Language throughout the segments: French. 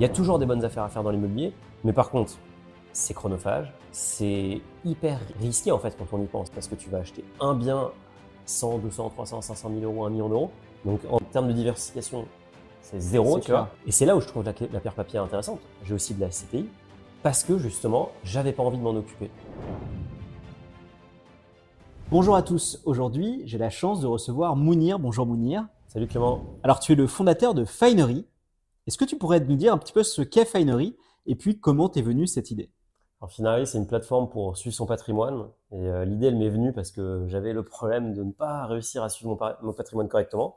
Il y a toujours des bonnes affaires à faire dans l'immobilier, mais par contre, c'est chronophage, c'est hyper risqué en fait quand on y pense, parce que tu vas acheter un bien 100, 200, 300, 500 000 euros, 1 million d'euros. Donc en termes de diversification, c'est zéro, tu clair. vois. Et c'est là où je trouve la, la pierre papier intéressante. J'ai aussi de la SCPI, parce que justement, j'avais pas envie de m'en occuper. Bonjour à tous. Aujourd'hui, j'ai la chance de recevoir Mounir. Bonjour Mounir. Salut Clément. Alors, tu es le fondateur de Finery. Est-ce que tu pourrais nous dire un petit peu ce qu'est Finery et puis comment t'es venue cette idée? Alors Finari, c'est une plateforme pour suivre son patrimoine. Et euh, l'idée, elle m'est venue parce que j'avais le problème de ne pas réussir à suivre mon, pa- mon patrimoine correctement.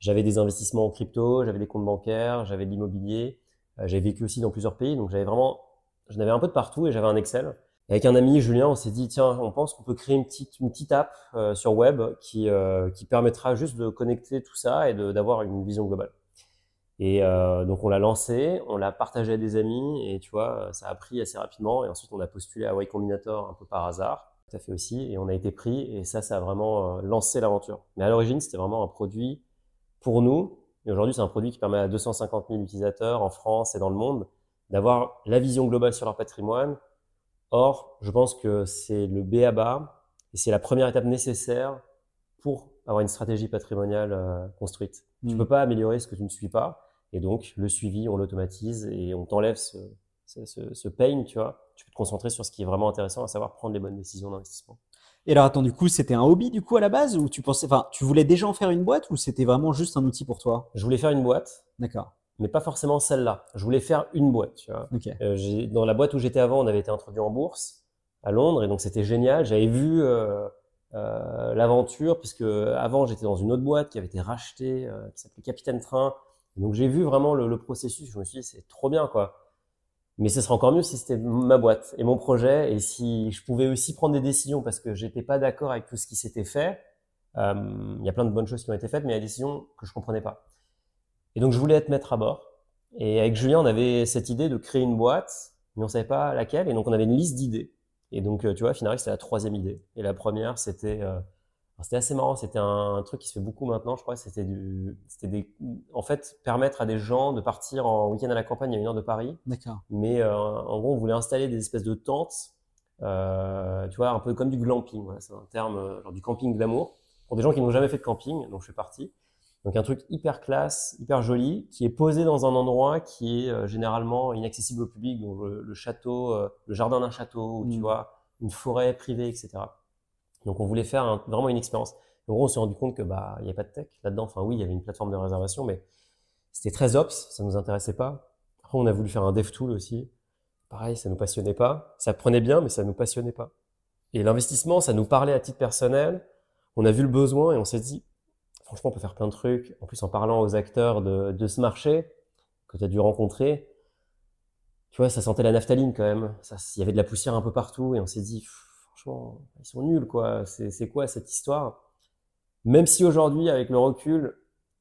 J'avais des investissements en crypto, j'avais des comptes bancaires, j'avais de l'immobilier. Euh, j'avais vécu aussi dans plusieurs pays, donc j'avais vraiment, j'en avais un peu de partout et j'avais un Excel. Et avec un ami, Julien, on s'est dit, tiens, on pense qu'on peut créer une petite, une petite app euh, sur web qui, qui permettra juste de connecter tout ça et d'avoir une vision globale. Et euh, donc on l'a lancé, on l'a partagé à des amis et tu vois, ça a pris assez rapidement. Et ensuite on a postulé à Y Combinator un peu par hasard, tout à fait aussi, et on a été pris. Et ça, ça a vraiment euh, lancé l'aventure. Mais à l'origine, c'était vraiment un produit pour nous. Et aujourd'hui, c'est un produit qui permet à 250 000 utilisateurs en France et dans le monde d'avoir la vision globale sur leur patrimoine. Or, je pense que c'est le B à bas et c'est la première étape nécessaire pour avoir une stratégie patrimoniale euh, construite. Tu Hmm. peux pas améliorer ce que tu ne suis pas. Et donc, le suivi, on l'automatise et on t'enlève ce, ce, ce, ce pain, tu vois. Tu peux te concentrer sur ce qui est vraiment intéressant, à savoir prendre les bonnes décisions d'investissement. Et alors, attends, du coup, c'était un hobby du coup à la base ou tu pensais, enfin, tu voulais déjà en faire une boîte ou c'était vraiment juste un outil pour toi? Je voulais faire une boîte, D'accord. mais pas forcément celle-là. Je voulais faire une boîte, tu vois. Euh, dans la boîte où j'étais avant, on avait été introduit en bourse à Londres et donc c'était génial. J'avais vu euh, euh, l'aventure puisque avant j'étais dans une autre boîte qui avait été rachetée, qui s'appelait Capitaine Train. Donc j'ai vu vraiment le, processus. Je me suis dit c'est trop bien quoi. Mais ce serait encore mieux si c'était ma boîte et mon projet et si je pouvais aussi prendre des décisions parce que j'étais pas d'accord avec tout ce qui s'était fait. Il y a plein de bonnes choses qui ont été faites, mais il y a des décisions que je comprenais pas. Et donc je voulais être maître à bord. Et avec Julien, on avait cette idée de créer une boîte, mais on savait pas laquelle. Et donc on avait une liste d'idées. Et donc euh, tu vois, Finari, c'était la troisième idée. Et la première, c'était euh, c'était assez marrant. C'était un, un truc qui se fait beaucoup maintenant, je crois. C'était du, c'était des, en fait, permettre à des gens de partir en week-end à la campagne à une heure de Paris. D'accord. Mais euh, en gros, on voulait installer des espèces de tentes, euh, tu vois, un peu comme du glamping. Voilà, c'est un terme, euh, genre du camping glamour, pour des gens qui n'ont jamais fait de camping. Donc je fais partie. Donc un truc hyper classe, hyper joli, qui est posé dans un endroit qui est euh, généralement inaccessible au public, donc le, le château, euh, le jardin d'un château, ou tu Mm. vois, une forêt privée, etc. Donc on voulait faire un- vraiment une expérience. En gros, on s'est rendu compte que bah il n'y avait pas de tech là-dedans. Enfin oui, il y avait une plateforme de réservation, mais c'était très ops, ça nous intéressait pas. Après, on a voulu faire un dev tool aussi. Pareil, ça nous passionnait pas. Ça prenait bien, mais ça nous passionnait pas. Et l'investissement, ça nous parlait à titre personnel. On a vu le besoin et on s'est dit, franchement, on peut faire plein de trucs. En plus, en parlant aux acteurs de, de ce marché que tu as dû rencontrer, tu vois, ça sentait la naphtaline quand même. Il y avait de la poussière un peu partout et on s'est dit, franchement, ils sont nuls, quoi. C'est, quoi cette histoire? Même si aujourd'hui, avec le recul,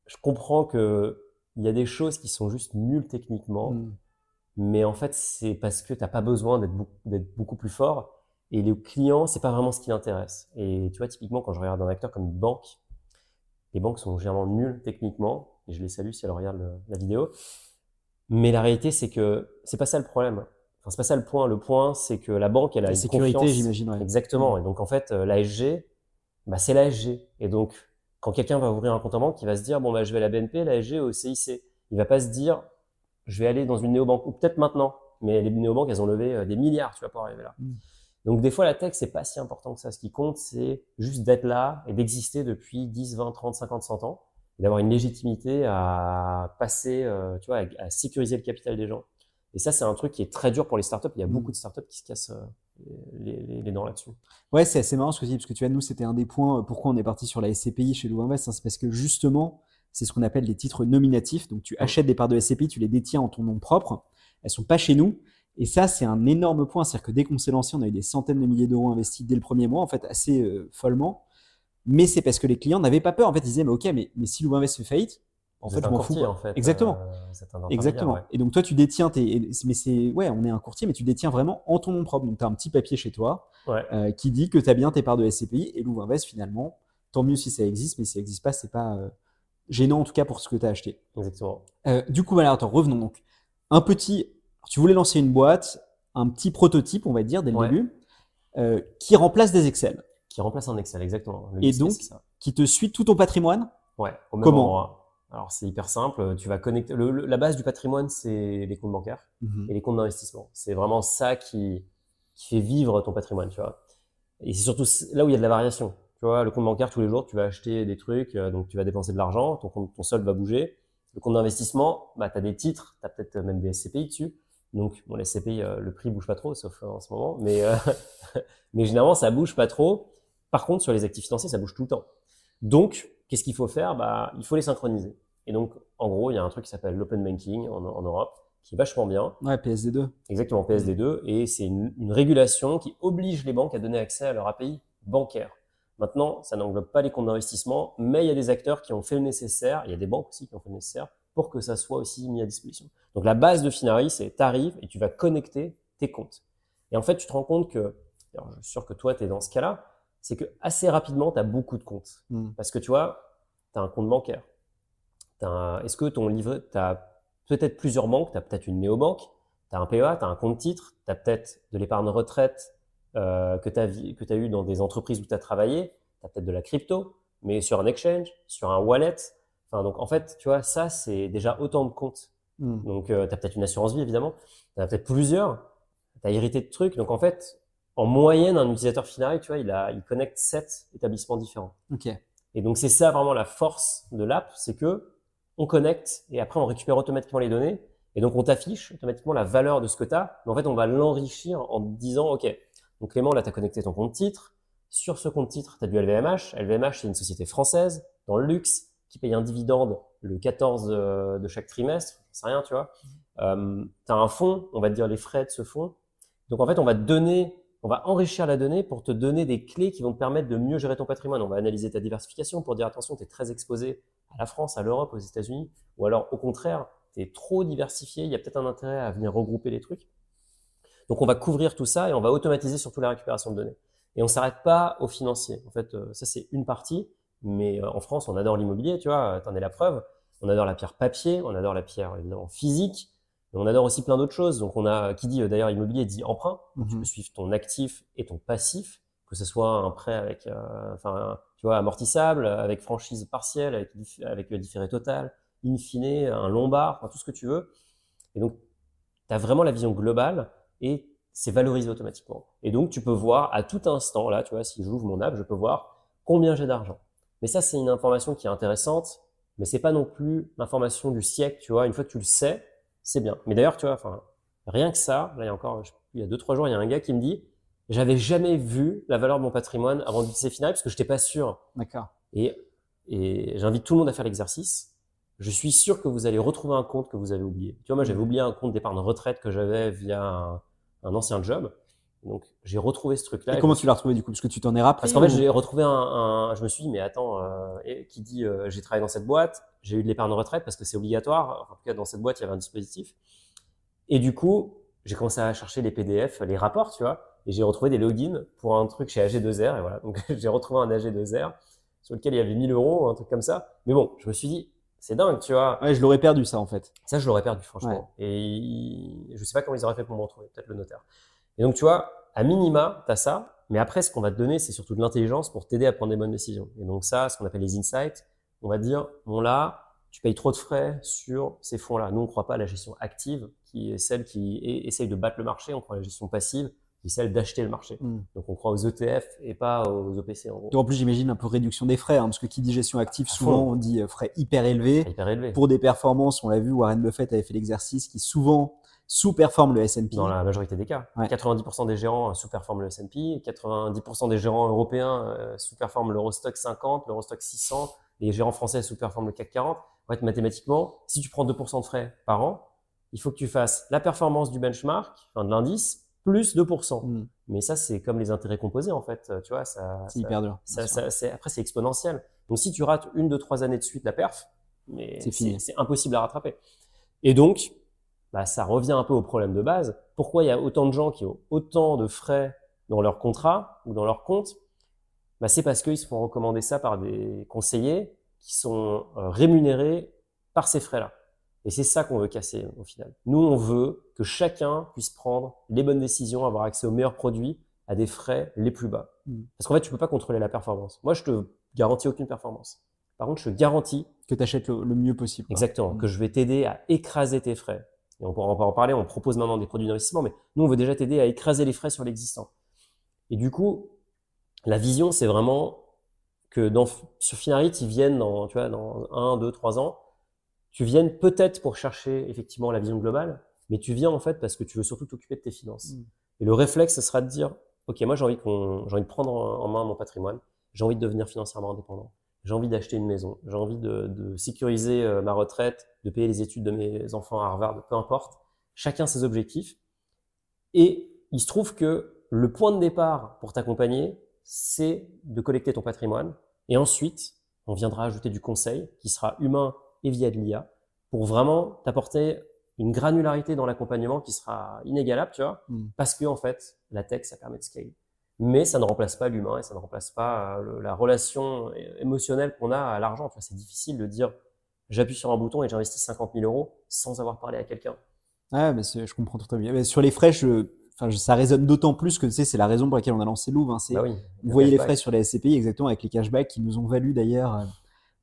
je comprends que il y a des choses qui sont juste nulles techniquement. Hmm. Mais en fait, c'est parce que t'as pas besoin d'être beaucoup, plus fort. Et les clients, c'est pas vraiment ce qui l'intéresse. Et tu vois, typiquement, quand je regarde un acteur comme une banque, les banques sont généralement nulles techniquement. Et je les salue si elles regardent le- la vidéo. Mais la réalité, c'est que c'est pas ça le problème. Enfin, c'est pas ça le point. Le point, c'est que la banque, elle a La une sécurité, confiance. j'imagine. ouais. Exactement. Et donc, en fait, euh, l'ASG, bah, c'est l'ASG. Et donc, quand quelqu'un va ouvrir un compte en banque, il va se dire, bon, bah, je vais à la BNP, l'ASG au CIC. Il va pas se dire, je vais aller dans une néobanque, ou peut-être maintenant. Mais les néobanques, elles ont levé euh, des milliards, tu vois, pour arriver là. Mm. Donc, des fois, la tech, c'est pas si important que ça. Ce qui compte, c'est juste d'être là et d'exister depuis 10, 20, 30, 50, 100 ans. D'avoir une légitimité à passer, euh, tu vois, à, à sécuriser le capital des gens. Et ça, c'est un truc qui est très dur pour les startups. Il y a Mm. beaucoup de startups qui se cassent euh, les, les, les dents là-dessus. Ouais, c'est assez marrant ce que tu dis, parce que tu vois, nous, c'était un des points, euh, pourquoi on est parti sur la SCPI chez Lou Invest, hein, c'est parce que justement, c'est ce qu'on appelle des titres nominatifs. Donc, tu achètes des parts de SCPI, tu les détiens en ton nom propre. Elles sont pas chez nous. Et ça, c'est un énorme point. C'est-à-dire que dès qu'on s'est lancé, on a eu des centaines de milliers d'euros investis dès le premier mois, en fait, assez euh, follement. Mais c'est parce que les clients n'avaient pas peur. En fait, ils disaient, mais ok, mais, mais si Lou Invest fait faillite, en fait, je m'en fous. en fait. Exactement. Euh, un Exactement. ouais. Et donc toi, tu détiens tes, mais c'est, ouais, on est un courtier, mais tu détiens vraiment en ton nom propre. Donc tu as un petit papier chez toi Ouais. euh, qui dit que tu as bien tes parts de SCPI et Louvre Invest finalement, tant mieux si ça existe, mais si ça n'existe pas, c'est pas euh, gênant en tout cas pour ce que tu as acheté. Exactement. Du coup, voilà, attends, revenons donc. un petit, tu voulais lancer une boîte, un petit prototype, on va dire, dès le Ouais. début, qui remplace des Excel, Qui remplace un Excel, exactement. Le Et donc- qui te suit tout ton patrimoine? Ouais, au même Comment? endroit. Alors c'est hyper simple. Tu vas connecter. le- le- la base du patrimoine, c'est les comptes bancaires et les comptes d'investissement. C'est vraiment ça qui, qui fait vivre ton patrimoine, tu vois. Et c'est surtout là où il y a de la variation. Tu vois, le compte bancaire, tous les jours, tu vas acheter des trucs, euh, donc tu vas dépenser de l'argent, ton, compte- ton solde va bouger. Le compte d'investissement, bah, tu as des titres, tu as peut-être même des SCPI dessus. Donc, bon, les SCPI, euh, le prix bouge pas trop, sauf euh, en ce moment. Mais, euh, mais généralement, ça bouge pas trop. Par contre, sur les actifs financiers, ça bouge tout le temps. Donc, qu'est-ce qu'il faut faire? Bah, Il faut les synchroniser. Et donc, en gros, il y a un truc qui s'appelle l'open banking en, en Europe, qui est vachement bien. Ouais, PSD2. Exactement, PSD2, et c'est une, une régulation qui oblige les banques à donner accès à leur API bancaire. Maintenant, ça n'englobe pas les comptes d'investissement, mais il y a des acteurs qui ont fait le nécessaire, il y a des banques aussi qui ont fait le nécessaire pour que ça soit aussi mis à disposition. Donc la base de Finari, c'est tu arrives et tu vas connecter tes comptes. Et en fait, tu te rends compte que, alors je suis sûr que toi, tu es dans ce cas-là, c'est que assez rapidement, tu as beaucoup de comptes. Mm. Parce que tu vois, tu as un compte bancaire. T'as un- Est-ce que ton livre, tu as peut-être plusieurs banques, tu as peut-être une néobanque, tu as un PEA, tu as un compte titre, tu as peut-être de l'épargne retraite euh, que tu as, eu dans des entreprises où tu as travaillé, tu as peut-être de la crypto, mais sur un exchange, sur un wallet. Enfin, donc en fait, tu vois, ça, c'est déjà autant de comptes. Mm. Donc, tu as peut-être une assurance vie, évidemment. Tu as peut-être plusieurs. Tu as hérité de trucs. Donc, en fait, en moyenne, un utilisateur final, tu vois, il, a, il connecte sept établissements différents. Ok. Et donc, c'est ça vraiment la force de l'app, c'est que on connecte et après, on récupère automatiquement les données. Et donc, on t'affiche automatiquement la valeur de ce que tu as. Mais en fait, on va l'enrichir en disant, OK, donc Clément, là, tu as connecté ton compte titre. Sur ce compte titre, tu as du LVMH. LVMH, c'est une société française dans le luxe qui paye un dividende le 14 euh, de chaque trimestre. C'est rien, tu vois. Euh, tu as un fonds, on va te dire les frais de ce fonds. Donc, en fait, on va te donner, on va enrichir la donnée pour te donner des clés qui vont te permettre de mieux gérer ton patrimoine. On va analyser ta diversification pour dire, attention, tu es très exposé à la France, à l'Europe, aux États-Unis. Ou alors, au contraire, tu es trop diversifié. Il y a peut-être un intérêt à venir regrouper les trucs. Donc, on va couvrir tout ça et on va automatiser surtout la récupération de données. Et on s'arrête pas au financier. En fait, euh, ça, c'est une partie. Mais euh, en France, on adore l'immobilier, tu vois, t'en es la preuve. On adore la pierre papier, on adore la pierre physique, mais on adore aussi plein d'autres choses. Donc, on a, qui dit euh, d'ailleurs immobilier dit emprunt. Donc, Tu Mhm. peux suivre ton actif et ton passif, que ce soit un prêt avec, euh, enfin, tu vois, amortissable, avec franchise partielle, avec, avec le différé total, in fine, un lombard, enfin, tout ce que tu veux. Et donc, tu as vraiment la vision globale et c'est valorisé automatiquement. Et donc, tu peux voir à tout instant, là, tu vois, si j'ouvre mon app, je peux voir combien j'ai d'argent. Mais ça, c'est une information qui est intéressante, mais c'est pas non plus l'information du siècle, tu vois. Une fois que tu le sais, c'est bien. Mais d'ailleurs, tu vois, enfin, rien que ça, là, il y a encore, je il y a deux, trois jours, il y a un gars qui me dit, j'avais jamais vu la valeur de mon patrimoine avant d'utiliser Final parce que j'étais pas sûr. D'accord. Et, et j'invite tout le monde à faire l'exercice. Je suis sûr que vous allez retrouver un compte que vous avez oublié. Tu vois, moi, j'avais oublié un compte d'épargne retraite que j'avais via un, un ancien job. Donc, j'ai retrouvé ce truc-là. Et comment tu l'as retrouvé du coup? Parce que tu t'en es rappelé Parce qu'en fait, j'ai retrouvé un, un- Je me suis dit, mais attends, euh, qui dit euh, j'ai travaillé dans cette boîte, j'ai eu de l'épargne retraite parce que c'est obligatoire. Enfin, en tout cas, dans cette boîte, il y avait un dispositif. Et du coup, j'ai commencé à chercher les PDF, les rapports, tu vois, et j'ai retrouvé des logins pour un truc chez AG2R. Et voilà, donc j'ai retrouvé un AG2R sur lequel il y avait 1000 euros, un truc comme ça. Mais bon, je me suis dit, c'est dingue, tu vois. Ouais, je l'aurais perdu ça en fait. Ça, je l'aurais perdu, franchement. Et je sais pas comment ils auraient fait pour me retrouver, peut-être le notaire. Et donc, tu vois, à minima, tu as ça. Mais après, ce qu'on va te donner, c'est surtout de l'intelligence pour t'aider à prendre des bonnes décisions. Et donc, ça, ce qu'on appelle les insights, on va te dire, bon là, tu payes trop de frais sur ces fonds-là. Nous, on ne croit pas à la gestion active, qui est celle qui essaye de battre le marché. On croit à la gestion passive, qui est celle d'acheter le marché. Mm. Donc, on croit aux ETF et pas aux OPC, en gros. Donc, en plus, j'imagine un peu réduction des frais, hein, parce que qui dit gestion active, souvent on dit euh, frais hyper élevés. Hyper élevé. Pour des performances, on l'a vu, Warren Buffett avait fait l'exercice qui souvent sous-performe le S&P. Dans la majorité des cas. Ouais. 90% des gérants euh, sous-performent le S&P, 90% des gérants européens euh, sous-performent l'Eurostock 50, l'Eurostock 600, les gérants français sous-performent le CAC 40. En fait, mathématiquement, si tu prends 2% de frais par an, il faut que tu fasses la performance du benchmark, enfin de l'indice, plus 2%. Mm. Mais ça, c'est comme les intérêts composés, en fait. Tu vois, ça, C'est ça- hyper dur. ça- après, c'est exponentiel. Donc, si tu rates une, deux, trois années de suite la perf, mais C'est fini. c'est c'est impossible à rattraper. Et donc, bah, ça revient un peu au problème de base. Pourquoi il y a autant de gens qui ont autant de frais dans leur contrat ou dans leur compte? Bah, C'est parce qu'ils se font recommander ça par des conseillers qui sont euh, rémunérés par ces frais-là. Et c'est ça qu'on veut casser au final. Nous, on veut que chacun puisse prendre les bonnes décisions, avoir accès aux meilleurs produits à des frais les plus bas. Mm. Parce qu'en fait, tu peux pas contrôler la performance. Moi, je te garantis aucune performance. Par contre, je te garantis Que tu achètes le, le mieux possible. exactement Mm. que je vais t'aider à écraser tes frais. Et on pourra on pourra en parler, on propose maintenant des produits d'investissement, mais nous, on veut déjà t'aider à écraser les frais sur l'existant. Et du coup, la vision, c'est vraiment que dans, sur Finarit, ils viennent dans, tu vois, dans un, deux, trois ans, tu viennes peut-être pour chercher effectivement la vision globale, mais tu viens en fait parce que tu veux surtout t'occuper de tes finances. Mm. Et le réflexe, ce sera de dire, OK, moi j'ai envie qu'on, j'ai envie de prendre en en main mon patrimoine, j'ai envie de devenir financièrement indépendant, j'ai envie d'acheter une maison, j'ai envie de, de sécuriser euh, ma retraite, de payer les études de mes enfants à Harvard, peu importe. Chacun ses objectifs. Et il se trouve que le point de départ pour t'accompagner, c'est de collecter ton patrimoine. Et ensuite, on viendra ajouter du conseil qui sera humain et via de l'IA pour vraiment t'apporter une granularité dans l'accompagnement qui sera inégalable, tu vois, Mm. parce que en fait, la tech, ça permet de scale. Mais ça ne remplace pas l'humain et ça ne remplace pas euh, le- la relation émotionnelle qu'on a à l'argent. C'est difficile de dire j'appuie sur un bouton et j'investis 50 000 euros sans avoir parlé à quelqu'un. Ouais, mais je comprends tout à fait. Mais sur les frais, je, enfin, je- ça résonne d'autant plus que tu sais, c'est la raison pour laquelle on a lancé Louvre. Hein, Bah oui. vous voyez les frais sur les SCPI exactement avec les cashbacks qui nous ont valu d'ailleurs euh,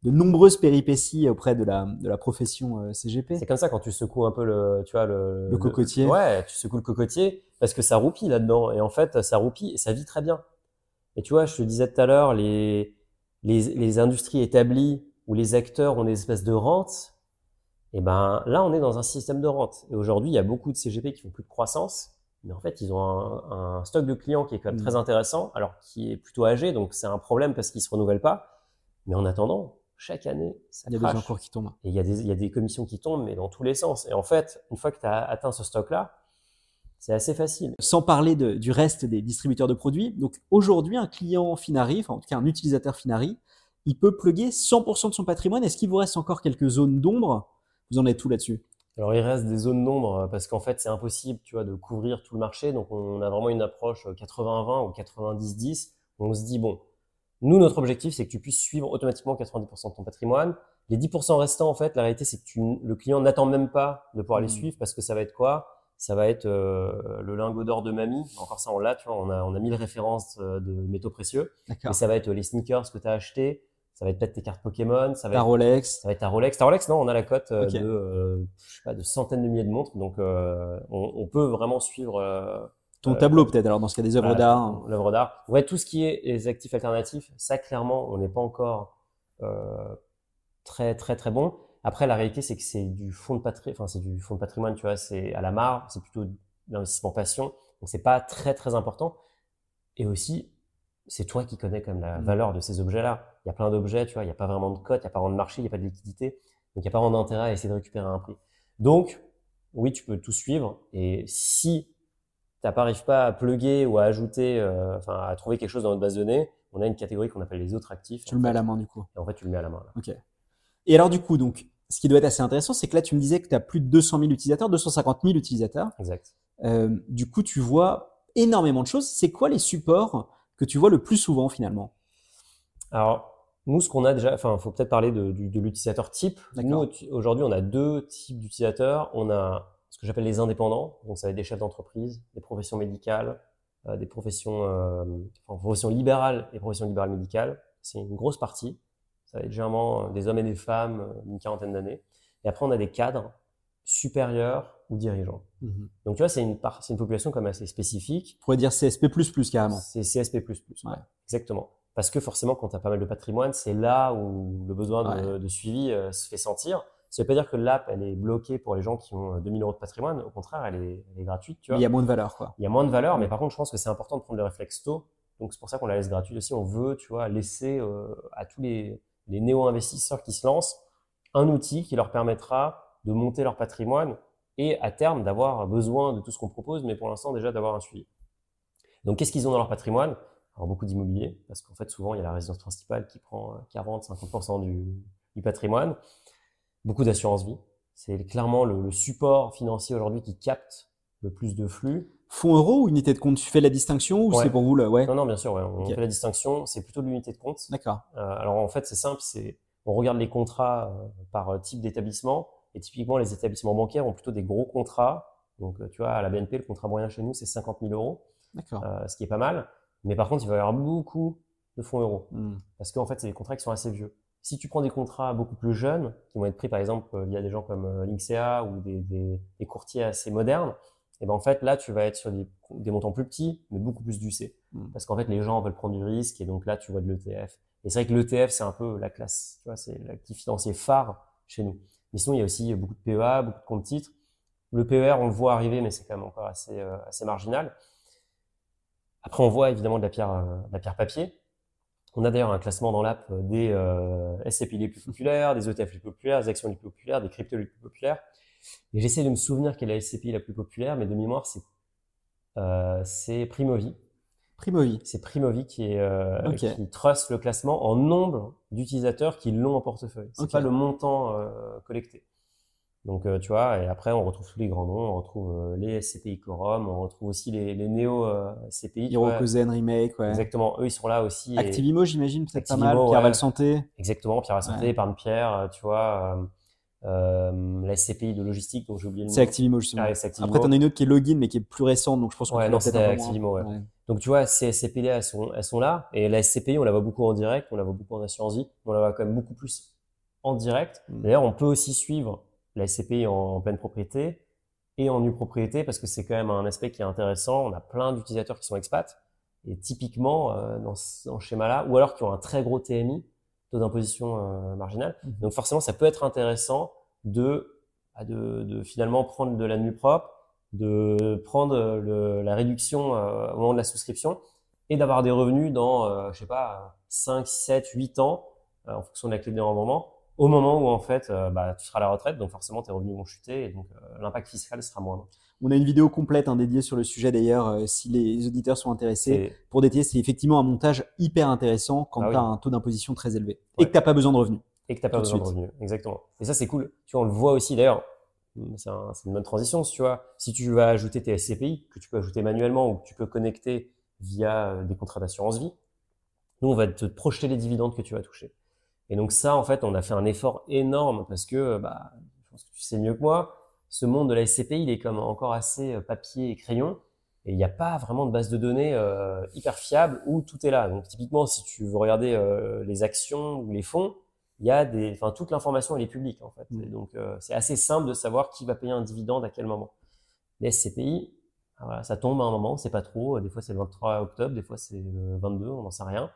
de nombreuses péripéties auprès de la, de la profession euh, CGP. C'est comme ça quand tu secoues un peu le, tu vois, le, Le cocotier. ouais, tu secoues le cocotier parce que ça roupille là-dedans. Et en fait, ça roupille et ça vit très bien. Et tu vois, je te disais tout à l'heure, les, les, les industries établies où les acteurs ont des espèces de rentes, et ben là, on est dans un système de rente. Et aujourd'hui, il y a beaucoup de CGP qui font plus de croissance, mais en fait, ils ont un, un stock de clients qui est quand même Mm. très intéressant, alors qui est plutôt âgé, donc c'est un problème parce qu'ils se renouvellent pas. Mais en attendant, chaque année, ça Il y a des encours qui tombent. Et il y, a des, il y a des commissions qui tombent, mais dans tous les sens. Et en fait, une fois que tu as atteint ce stock-là, c'est assez facile. Sans parler de- du reste des distributeurs de produits. Donc aujourd'hui, un client Finari, enfin en tout cas un utilisateur Finari, il peut plugger 100% de son patrimoine. Est-ce qu'il vous reste encore quelques zones d'ombre? Vous en êtes tout là-dessus? Alors, il reste des zones d'ombre euh, parce qu'en fait, c'est impossible, tu vois, de couvrir tout le marché. Donc, on a vraiment une approche euh, 80-20 ou 90-10. On se dit, bon, nous, notre objectif, c'est que tu puisses suivre automatiquement 90% de ton patrimoine. Les 10% restants, en fait, la réalité, c'est que tu, le client n'attend même pas de pouvoir les Mhm. suivre parce que ça va être quoi? Ça va être euh, le lingot d'or de mamie. Encore ça, on l'a, tu vois, on a, on a 1000 références euh, de métaux précieux. Mais ça va être les sneakers que tu as achetés, ça va être peut-être tes cartes Pokémon, ça va Ta être, Rolex. ça va être ta Rolex. Ta Rolex, non, on a la cote euh, de, euh, je sais pas, de centaines de milliers de montres, donc euh, on, on peut vraiment suivre euh, Ton euh, tableau peut-être, alors dans ce cas des œuvres voilà, d'art. l'œuvre d'art. Ouais, tout ce qui est les actifs alternatifs, ça clairement, on n'est pas encore euh, très très très bon. Après, la réalité, c'est que c'est du fonds de patrimoine, enfin c'est du fonds de patrimoine, tu vois, c'est à la marre, c'est plutôt l'investissement passion, donc c'est pas très très important. Et aussi, c'est toi qui connais quand même la Mm. valeur de ces objets-là. Il y a plein d'objets, tu vois, il n'y a pas vraiment de cote, il n'y a pas vraiment de marché, il n'y a pas de liquidité, donc il n'y a pas vraiment d'intérêt à essayer de récupérer un prix. Donc, oui, tu peux tout suivre, et si n'arrives pas à plugger ou à ajouter, euh, enfin à trouver quelque chose dans notre base de données, on a une catégorie qu'on appelle les autres actifs. Tu le mets à la main du coup. Et en fait, tu le mets à la main. Là. Ok. Et alors du coup, donc, ce qui doit être assez intéressant, c'est que là, tu me disais que tu as plus de 200 000 utilisateurs, 250 000 utilisateurs. Exact. Euh, du coup, tu vois énormément de choses. C'est quoi les supports que tu vois le plus souvent finalement? Alors, nous, ce qu'on a déjà, enfin, il faut peut-être parler de, l'utilisateur type. Nous, au- aujourd'hui, on a deux types d'utilisateurs. On a ce que j'appelle les indépendants, donc ça va être des chefs d'entreprise, des professions médicales, euh, des professions, euh, enfin, professions libérales et professions libérales médicales. C'est une grosse partie. Ça va être généralement euh, des hommes et des femmes euh, d'une quarantaine d'années. Et après, on a des cadres supérieurs ou dirigeants. On Donc, tu vois, c'est une, c'est une population comme assez spécifique. pourrait dire CSP++ carrément. C'est CSP++. Ouais. ouais. Exactement. Parce que forcément, quand tu as pas mal de patrimoine, c'est là où le besoin de, de suivi euh, se fait sentir. Ça veut pas dire que l'app, elle est bloquée pour les gens qui ont euh, 2000 euros de patrimoine. Au contraire, elle est, elle est gratuite. Tu Mais vois. il y a moins de valeur quoi. Il y a moins de valeur, mais par contre, je pense que c'est important de prendre le réflexe tôt. Donc, c'est pour ça qu'on la laisse gratuite aussi. On veut, tu vois, laisser euh, à tous les, les néo-investisseurs qui se lancent un outil qui leur permettra de monter leur patrimoine et à terme d'avoir besoin de tout ce qu'on propose, mais pour l'instant déjà d'avoir un suivi. Donc, qu'est-ce qu'ils ont dans leur patrimoine? Alors, beaucoup d'immobilier, parce qu'en fait, souvent, il y a la résidence principale qui prend 40-50% du, du patrimoine. Beaucoup d'assurance vie. C'est clairement le, le support financier aujourd'hui qui capte le plus de flux. Fonds euro ou unité de compte? Tu fais la distinction ou Ouais. c'est pour vous le ouais Non, non, bien sûr, ouais, on fait la distinction. C'est plutôt de l'unité de compte. D'accord. Euh, alors en fait, c'est simple, c'est on regarde les contrats euh, par type d'établissement Et typiquement, les établissements bancaires ont plutôt des gros contrats. Donc, tu vois, à la BNP, le contrat moyen chez nous, c'est 50 000 euros. D'accord. ce qui est pas mal. Mais par contre, il va y avoir beaucoup de fonds euros. Hmm. Parce qu'en fait, c'est des contrats qui sont assez vieux. Si tu prends des contrats beaucoup plus jeunes, qui vont être pris par exemple via des gens comme euh, Linksea ou des, des, des courtiers assez modernes, et ben en fait là tu vas être sur des, des montants plus petits, mais beaucoup plus d'UC. Mm. Parce qu'en fait les gens veulent prendre du risque et donc là tu vois de l'ETF. Et c'est vrai que l'ETF c'est un peu la classe, tu vois, c'est l'actif financier phare chez nous. Mais sinon il y a aussi beaucoup de PEA, beaucoup de comptes titres. Le PER on le voit arriver, mais c'est quand même encore assez euh, assez marginal. Après on voit évidemment de la pierre, euh, de la pierre papier. On a d'ailleurs un classement dans l'app des euh, SCPI les plus populaires, des ETF les plus populaires, des actions les plus populaires, des cryptos les plus populaires. Et j'essaie de me souvenir quelle est la SCPI la plus populaire, mais de mémoire, c'est euh, c'est Primovi. Primovi. C'est Primovi qui, est, euh, qui trust le classement en nombre d'utilisateurs qui l'ont en portefeuille. C'est pas le montant euh, collecté. Donc, euh, tu vois, et après, on retrouve tous les grands noms. On retrouve euh, les SCPI Quorum, on retrouve aussi les, les néo-SCPI. Hirokozen Remake, ouais. Exactement, eux, ils sont là aussi. Activimo, j'imagine, peut-être pas mal. Pierre Val Santé. Exactement, Pierre Val Santé, Épargne Pierre, tu vois. Euh, la SCPI de logistique, dont j'ai oublié le nom. C'est Activimo, justement. Ah, Activimo. Après, t'en as une autre qui est Login, mais qui est plus récente, donc je pense qu'on ouais, non, c'est Activimo, ouais. ouais. Donc, tu vois, ces SCPI, elles sont, elles sont là. Et la SCPI, on la voit beaucoup en direct, on la voit beaucoup en assurance vie, on la voit quand même beaucoup plus en direct. Mm. D'ailleurs, on peut aussi suivre la SCPI en, pleine propriété et en nue propriété parce que c'est quand même un aspect qui est intéressant. On a plein d'utilisateurs qui sont expats et typiquement euh, dans ce schéma-là, ou alors qui ont un très gros TMI, taux d'imposition euh, marginal. Mhm. Donc forcément, ça peut être intéressant de, bah, de, de finalement prendre de la nue propre, de prendre le, la réduction euh, au moment de la souscription et d'avoir des revenus dans, euh, je sais pas, 5, 7, 8 ans euh, en fonction de la clé de rendement au moment où en fait euh, bah, tu seras à la retraite, donc forcément tes revenus vont chuter et donc euh, l'impact fiscal sera moindre. On a une vidéo complète hein, dédiée sur le sujet d'ailleurs, euh, si les auditeurs sont intéressés. Pour détailler, c'est effectivement un montage hyper intéressant quand Ah tu as un taux d'imposition très élevé Ouais. et que tu n'as pas besoin de revenus. Et que t'as pas Tout de besoin de revenus, exactement. Et ça c'est cool. Tu vois, on le voit aussi d'ailleurs. C'est un, une bonne transition, si tu vois. Si tu vas ajouter tes SCPI, que tu peux ajouter manuellement ou que tu peux connecter via des contrats d'assurance vie, nous on va te projeter les dividendes que tu vas toucher. Et donc ça, en fait, on a fait un effort énorme parce que, bah, je pense que tu sais mieux que moi, ce monde de la SCPI, il est comme encore assez euh, papier et crayon. Et il n'y a pas vraiment de base de données euh, hyper fiable où tout est là. Donc typiquement, si tu veux regarder euh, les actions ou les fonds, il y a des, enfin toute l'information elle est publique en fait. Mm. Et donc euh, c'est assez simple de savoir qui va payer un dividende à quel moment. Les SCPI, ah, voilà, ça tombe à un moment, c'est pas trop. Des fois c'est le 23 octobre, des fois c'est le 22, on n'en sait rien.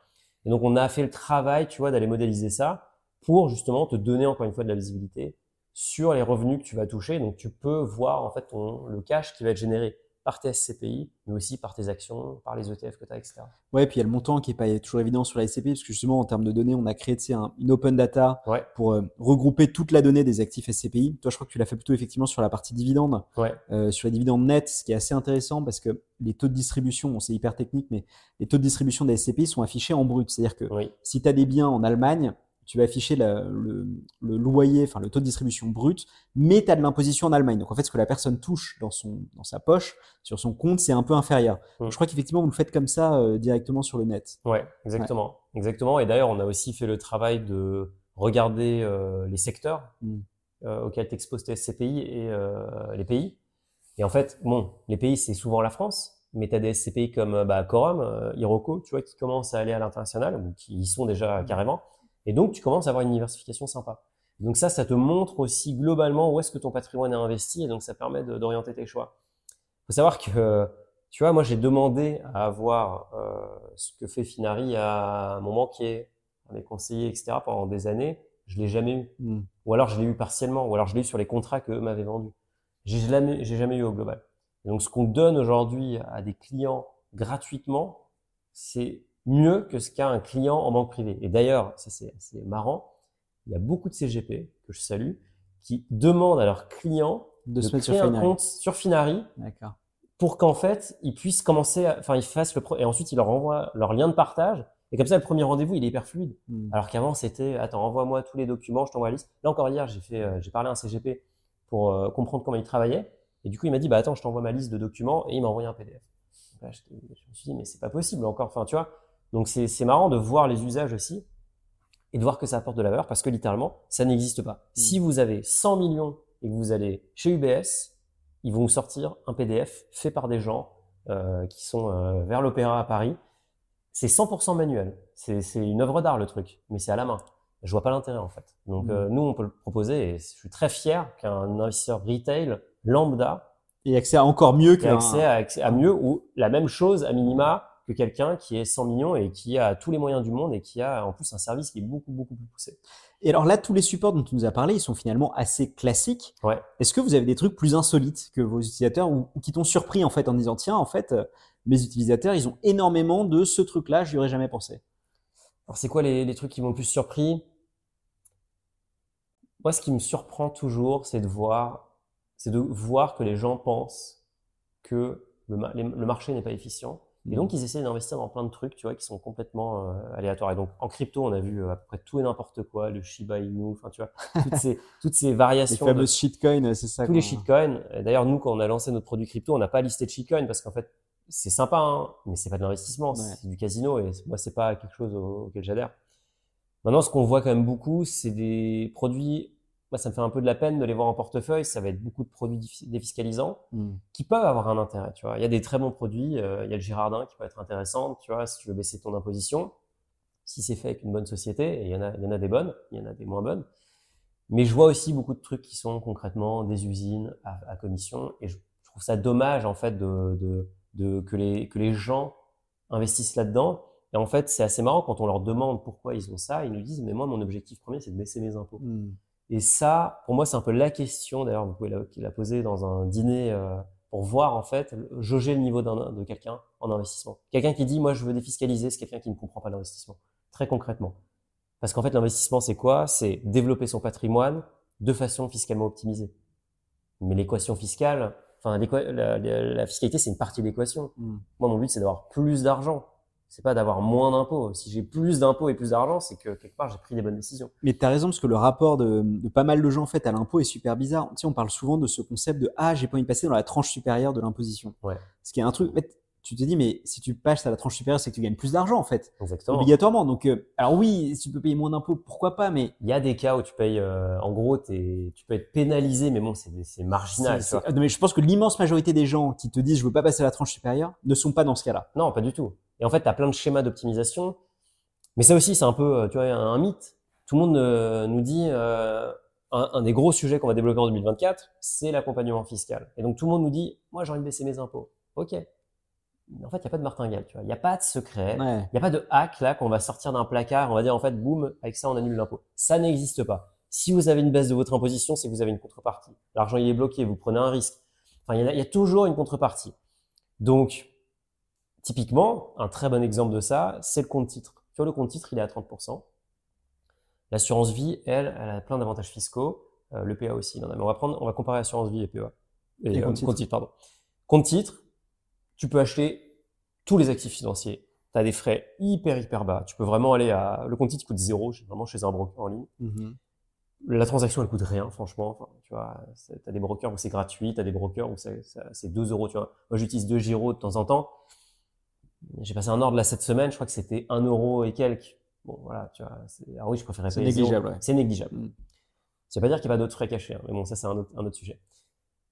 Et donc on a fait le travail, tu vois, d'aller modéliser ça pour justement te donner encore une fois de la visibilité sur les revenus que tu vas toucher. Donc tu peux voir en fait ton, le cash qui va être généré par tes SCPI, mais aussi par tes actions, par les ETF que tu as, etc. Ouais, puis il y a le montant qui est pas toujours évident sur la SCPI, parce que justement, en termes de données, on a créé un, une open data Ouais, pour euh, regrouper toute la donnée des actifs SCPI. Toi, je crois que tu l'as fait plutôt effectivement sur la partie dividende, ouais, euh, sur les dividendes nets, ce qui est assez intéressant parce que les taux de distribution, bon, c'est hyper technique, mais les taux de distribution des SCPI sont affichés en brut. C'est-à-dire que oui, si tu as des biens en Allemagne, tu vas afficher la- le, le loyer, enfin le taux de distribution brut, mais tu as de l'imposition en Allemagne. Donc en fait, ce que la personne touche dans, son, dans sa poche, sur son compte, c'est un peu inférieur. Mm. Je crois qu'effectivement, vous le faites comme ça euh, directement sur le net. ouais, exactement, exactement. Et d'ailleurs, on a aussi fait le travail de regarder euh, les secteurs Mm. euh, auxquels t'exposes tes SCPI et euh, les pays. Et en fait, bon, les pays, c'est souvent la France, mais tu as des SCPI comme bah, Corum, Hiroko, tu vois, qui commencent à aller à l'international, ou qui y sont déjà carrément. Et donc, tu commences à avoir une diversification sympa. Donc ça, ça te montre aussi globalement où est-ce que ton patrimoine est investi, et donc ça permet d'orienter tes choix. faut savoir que, tu vois, moi, j'ai demandé à avoir euh, ce que fait Finari à mon banquier, à mes conseillers, etc. pendant des années. Je l'ai jamais eu. Mm. Ou alors je l'ai eu partiellement, ou alors je l'ai eu sur les contrats qu'eux m'avaient vendus. J'ai jamais, jamais eu au global. Et donc ce qu'on donne aujourd'hui à des clients gratuitement, c'est mieux que ce qu'a un client en banque privée. Et d'ailleurs, ça c'est c'est marrant, il y a beaucoup de CGP que je salue qui demandent à leurs clients De de, se mettre sur un Finari. compte sur Finari pour qu'en fait ils puissent commencer, à- enfin ils fassent le pro- et ensuite ils leur envoient leur lien de partage et comme ça le premier rendez-vous il est hyper fluide. Mm. Alors qu'avant, c'était, attends, envoie-moi tous les documents, je t'envoie la liste. Là encore hier, j'ai fait, euh, j'ai parlé à un CGP pour euh, comprendre comment il travaillait. Et du coup, il m'a dit, bah attends, je t'envoie ma liste de documents et il m'a envoyé un PDF. Là, j'étais- je me suis dit, mais c'est pas possible encore. Enfin, tu vois. Donc c'est, c'est marrant de voir les usages aussi et de voir que ça apporte de la valeur parce que littéralement, ça n'existe pas. Si vous avez 100 millions et que vous allez chez UBS, ils vont vous sortir un PDF fait par des gens euh, qui sont euh, vers l'Opéra à Paris. C'est 100% manuel. C'est une œuvre d'art le truc, mais c'est à la main. Je vois pas l'intérêt en fait. Donc Mmh. euh, nous, on peut le proposer et je suis très fier qu'un investisseur retail lambda Et accès à encore mieux qu'un. accès à, accès à mieux ou la même chose à minima que quelqu'un qui est 100 millions et qui a tous les moyens du monde et qui a en plus un service qui est beaucoup beaucoup plus poussé. Et alors là, tous les supports dont tu nous as parlé, ils sont finalement assez classiques. Ouais. Est-ce que vous avez des trucs plus insolites que vos utilisateurs ou, ou qui t'ont surpris en fait en disant tiens en fait euh, mes utilisateurs ils ont énormément de ce truc-là, je n'y aurais jamais pensé? Alors, c'est quoi les, les trucs qui m'ont le plus surpris? Moi, ce qui me surprend toujours, c'est de voir, c'est de voir que les gens pensent que le marché n'est pas efficient. Et donc, ils essaient d'investir dans plein de trucs, tu vois, qui sont complètement euh, aléatoires. Et donc, en crypto, on a vu euh, à peu près tout et n'importe quoi, le Shiba Inu, enfin, tu vois, toutes ces, toutes ces les variations de fameuses shitcoins, c'est ça. tous les shitcoins. D'ailleurs, nous, quand on a lancé notre produit crypto, on n'a pas listé de shitcoins parce qu'en fait, c'est sympa, hein, mais c'est pas de l'investissement, Ouais. c'est du casino et moi, c'est pas quelque chose au- auquel j'adhère. Maintenant, ce qu'on voit quand même beaucoup, c'est des produits. Moi, ça me fait un peu de la peine de les voir en portefeuille. Ça va être beaucoup de produits défi- défiscalisants Hmm. qui peuvent avoir un intérêt. Tu vois, il y a des très bons produits. euh, il y a le Girardin qui peut être intéressant. Tu vois, si tu veux baisser ton imposition, si c'est fait avec une bonne société, et il y en a, il y en a des bonnes, il y en a des moins bonnes. Mais je vois aussi beaucoup de trucs qui sont concrètement des usines à, à commission, et je, je trouve ça dommage en fait de, de, de que les que les gens investissent là-dedans. Et en fait, c'est assez marrant quand on leur demande pourquoi ils ont ça, ils nous disent mais moi mon objectif premier c'est de baisser mes impôts. Hmm. Et ça, pour moi, c'est un peu la question. D'ailleurs, vous pouvez la, la poser dans un dîner euh, pour voir en fait, jauger le niveau de quelqu'un en investissement. Quelqu'un qui dit moi je veux défiscaliser, c'est quelqu'un qui ne comprend pas l'investissement. Très concrètement. Parce qu'en fait, l'investissement, c'est quoi? C'est développer son patrimoine de façon fiscalement optimisée. Mais l'équation fiscale, enfin, l'équa- la, la- la fiscalité, c'est une partie de l'équation. Hmm. Moi, mon but, c'est d'avoir plus d'argent. C'est pas d'avoir moins d'impôts. Si j'ai plus d'impôts et plus d'argent, c'est que quelque part, j'ai pris les bonnes décisions. Mais tu as raison, parce que le rapport de, de pas mal de gens en fait, à l'impôt est super bizarre. Tu sais, on parle souvent de ce concept de Ah, j'ai pas envie de passer dans la tranche supérieure de l'imposition. Ouais. Ce qui est un truc, en fait, tu te dis, mais si tu passes à la tranche supérieure, c'est que tu gagnes plus d'argent en fait, Exactement. obligatoirement. Donc, euh, alors oui, si tu peux payer moins d'impôts, pourquoi pas, mais Il y a des cas où tu payes, euh, en gros, tu peux être pénalisé, mais bon, c'est marginal. non, mais je pense que l'immense majorité des gens qui te disent je veux pas passer à la tranche supérieure ne sont pas dans ce cas-là. Non, pas du tout. Et en fait, tu as plein de schémas d'optimisation. Mais ça aussi, c'est un peu, euh, tu vois, un, mythe. Tout le monde euh, nous dit, un, un des gros sujets qu'on va développer en 2024, c'est l'accompagnement fiscal. Et donc, tout le monde nous dit, moi, j'ai envie de baisser mes impôts. OK. En fait, il n'y a pas de martingale, tu vois. Il n'y a pas de secret. Ouais. Il n'y a pas de hack là qu'on va sortir d'un placard, on va dire en fait, boum, avec ça on annule l'impôt. Ça n'existe pas. Si vous avez une baisse de votre imposition, c'est que vous avez une contrepartie. L'argent il est bloqué, vous prenez un risque. Enfin, il y a, il y a toujours une contrepartie. Donc, typiquement, un très bon exemple de ça, c'est le compte titre. Tu vois, le compte titre, il est à 30%. L'assurance vie, elle, elle a plein d'avantages fiscaux. Euh, le PA aussi, il en a. Mais on va prendre, on va comparer assurance vie et PA. Et euh, compte titre. pardon. Compte titre, tu peux acheter tous les actifs financiers. Tu as des frais hyper, hyper bas. Tu peux vraiment aller à. Le compte titre coûte zéro, vraiment chez un broker en ligne. Mhm. La transaction, elle coûte rien, franchement. Enfin, tu vois, c'est- t'as des brokers où c'est gratuit, t'as des brokers où c'est c'est- c'est 2 euros, tu vois. Moi, j'utilise deux Giro de temps en temps. J'ai passé un ordre là cette semaine, je crois que c'était 1 euro et quelques. Bon, voilà, tu vois. c'est- Alors oui, je préférais C'est payer zéro. négligeable, ouais. C'est négligeable. Mm. Ça veut pas dire qu'il n'y a pas d'autres frais cachés, hein, mais bon, ça, c'est un autre, un autre sujet.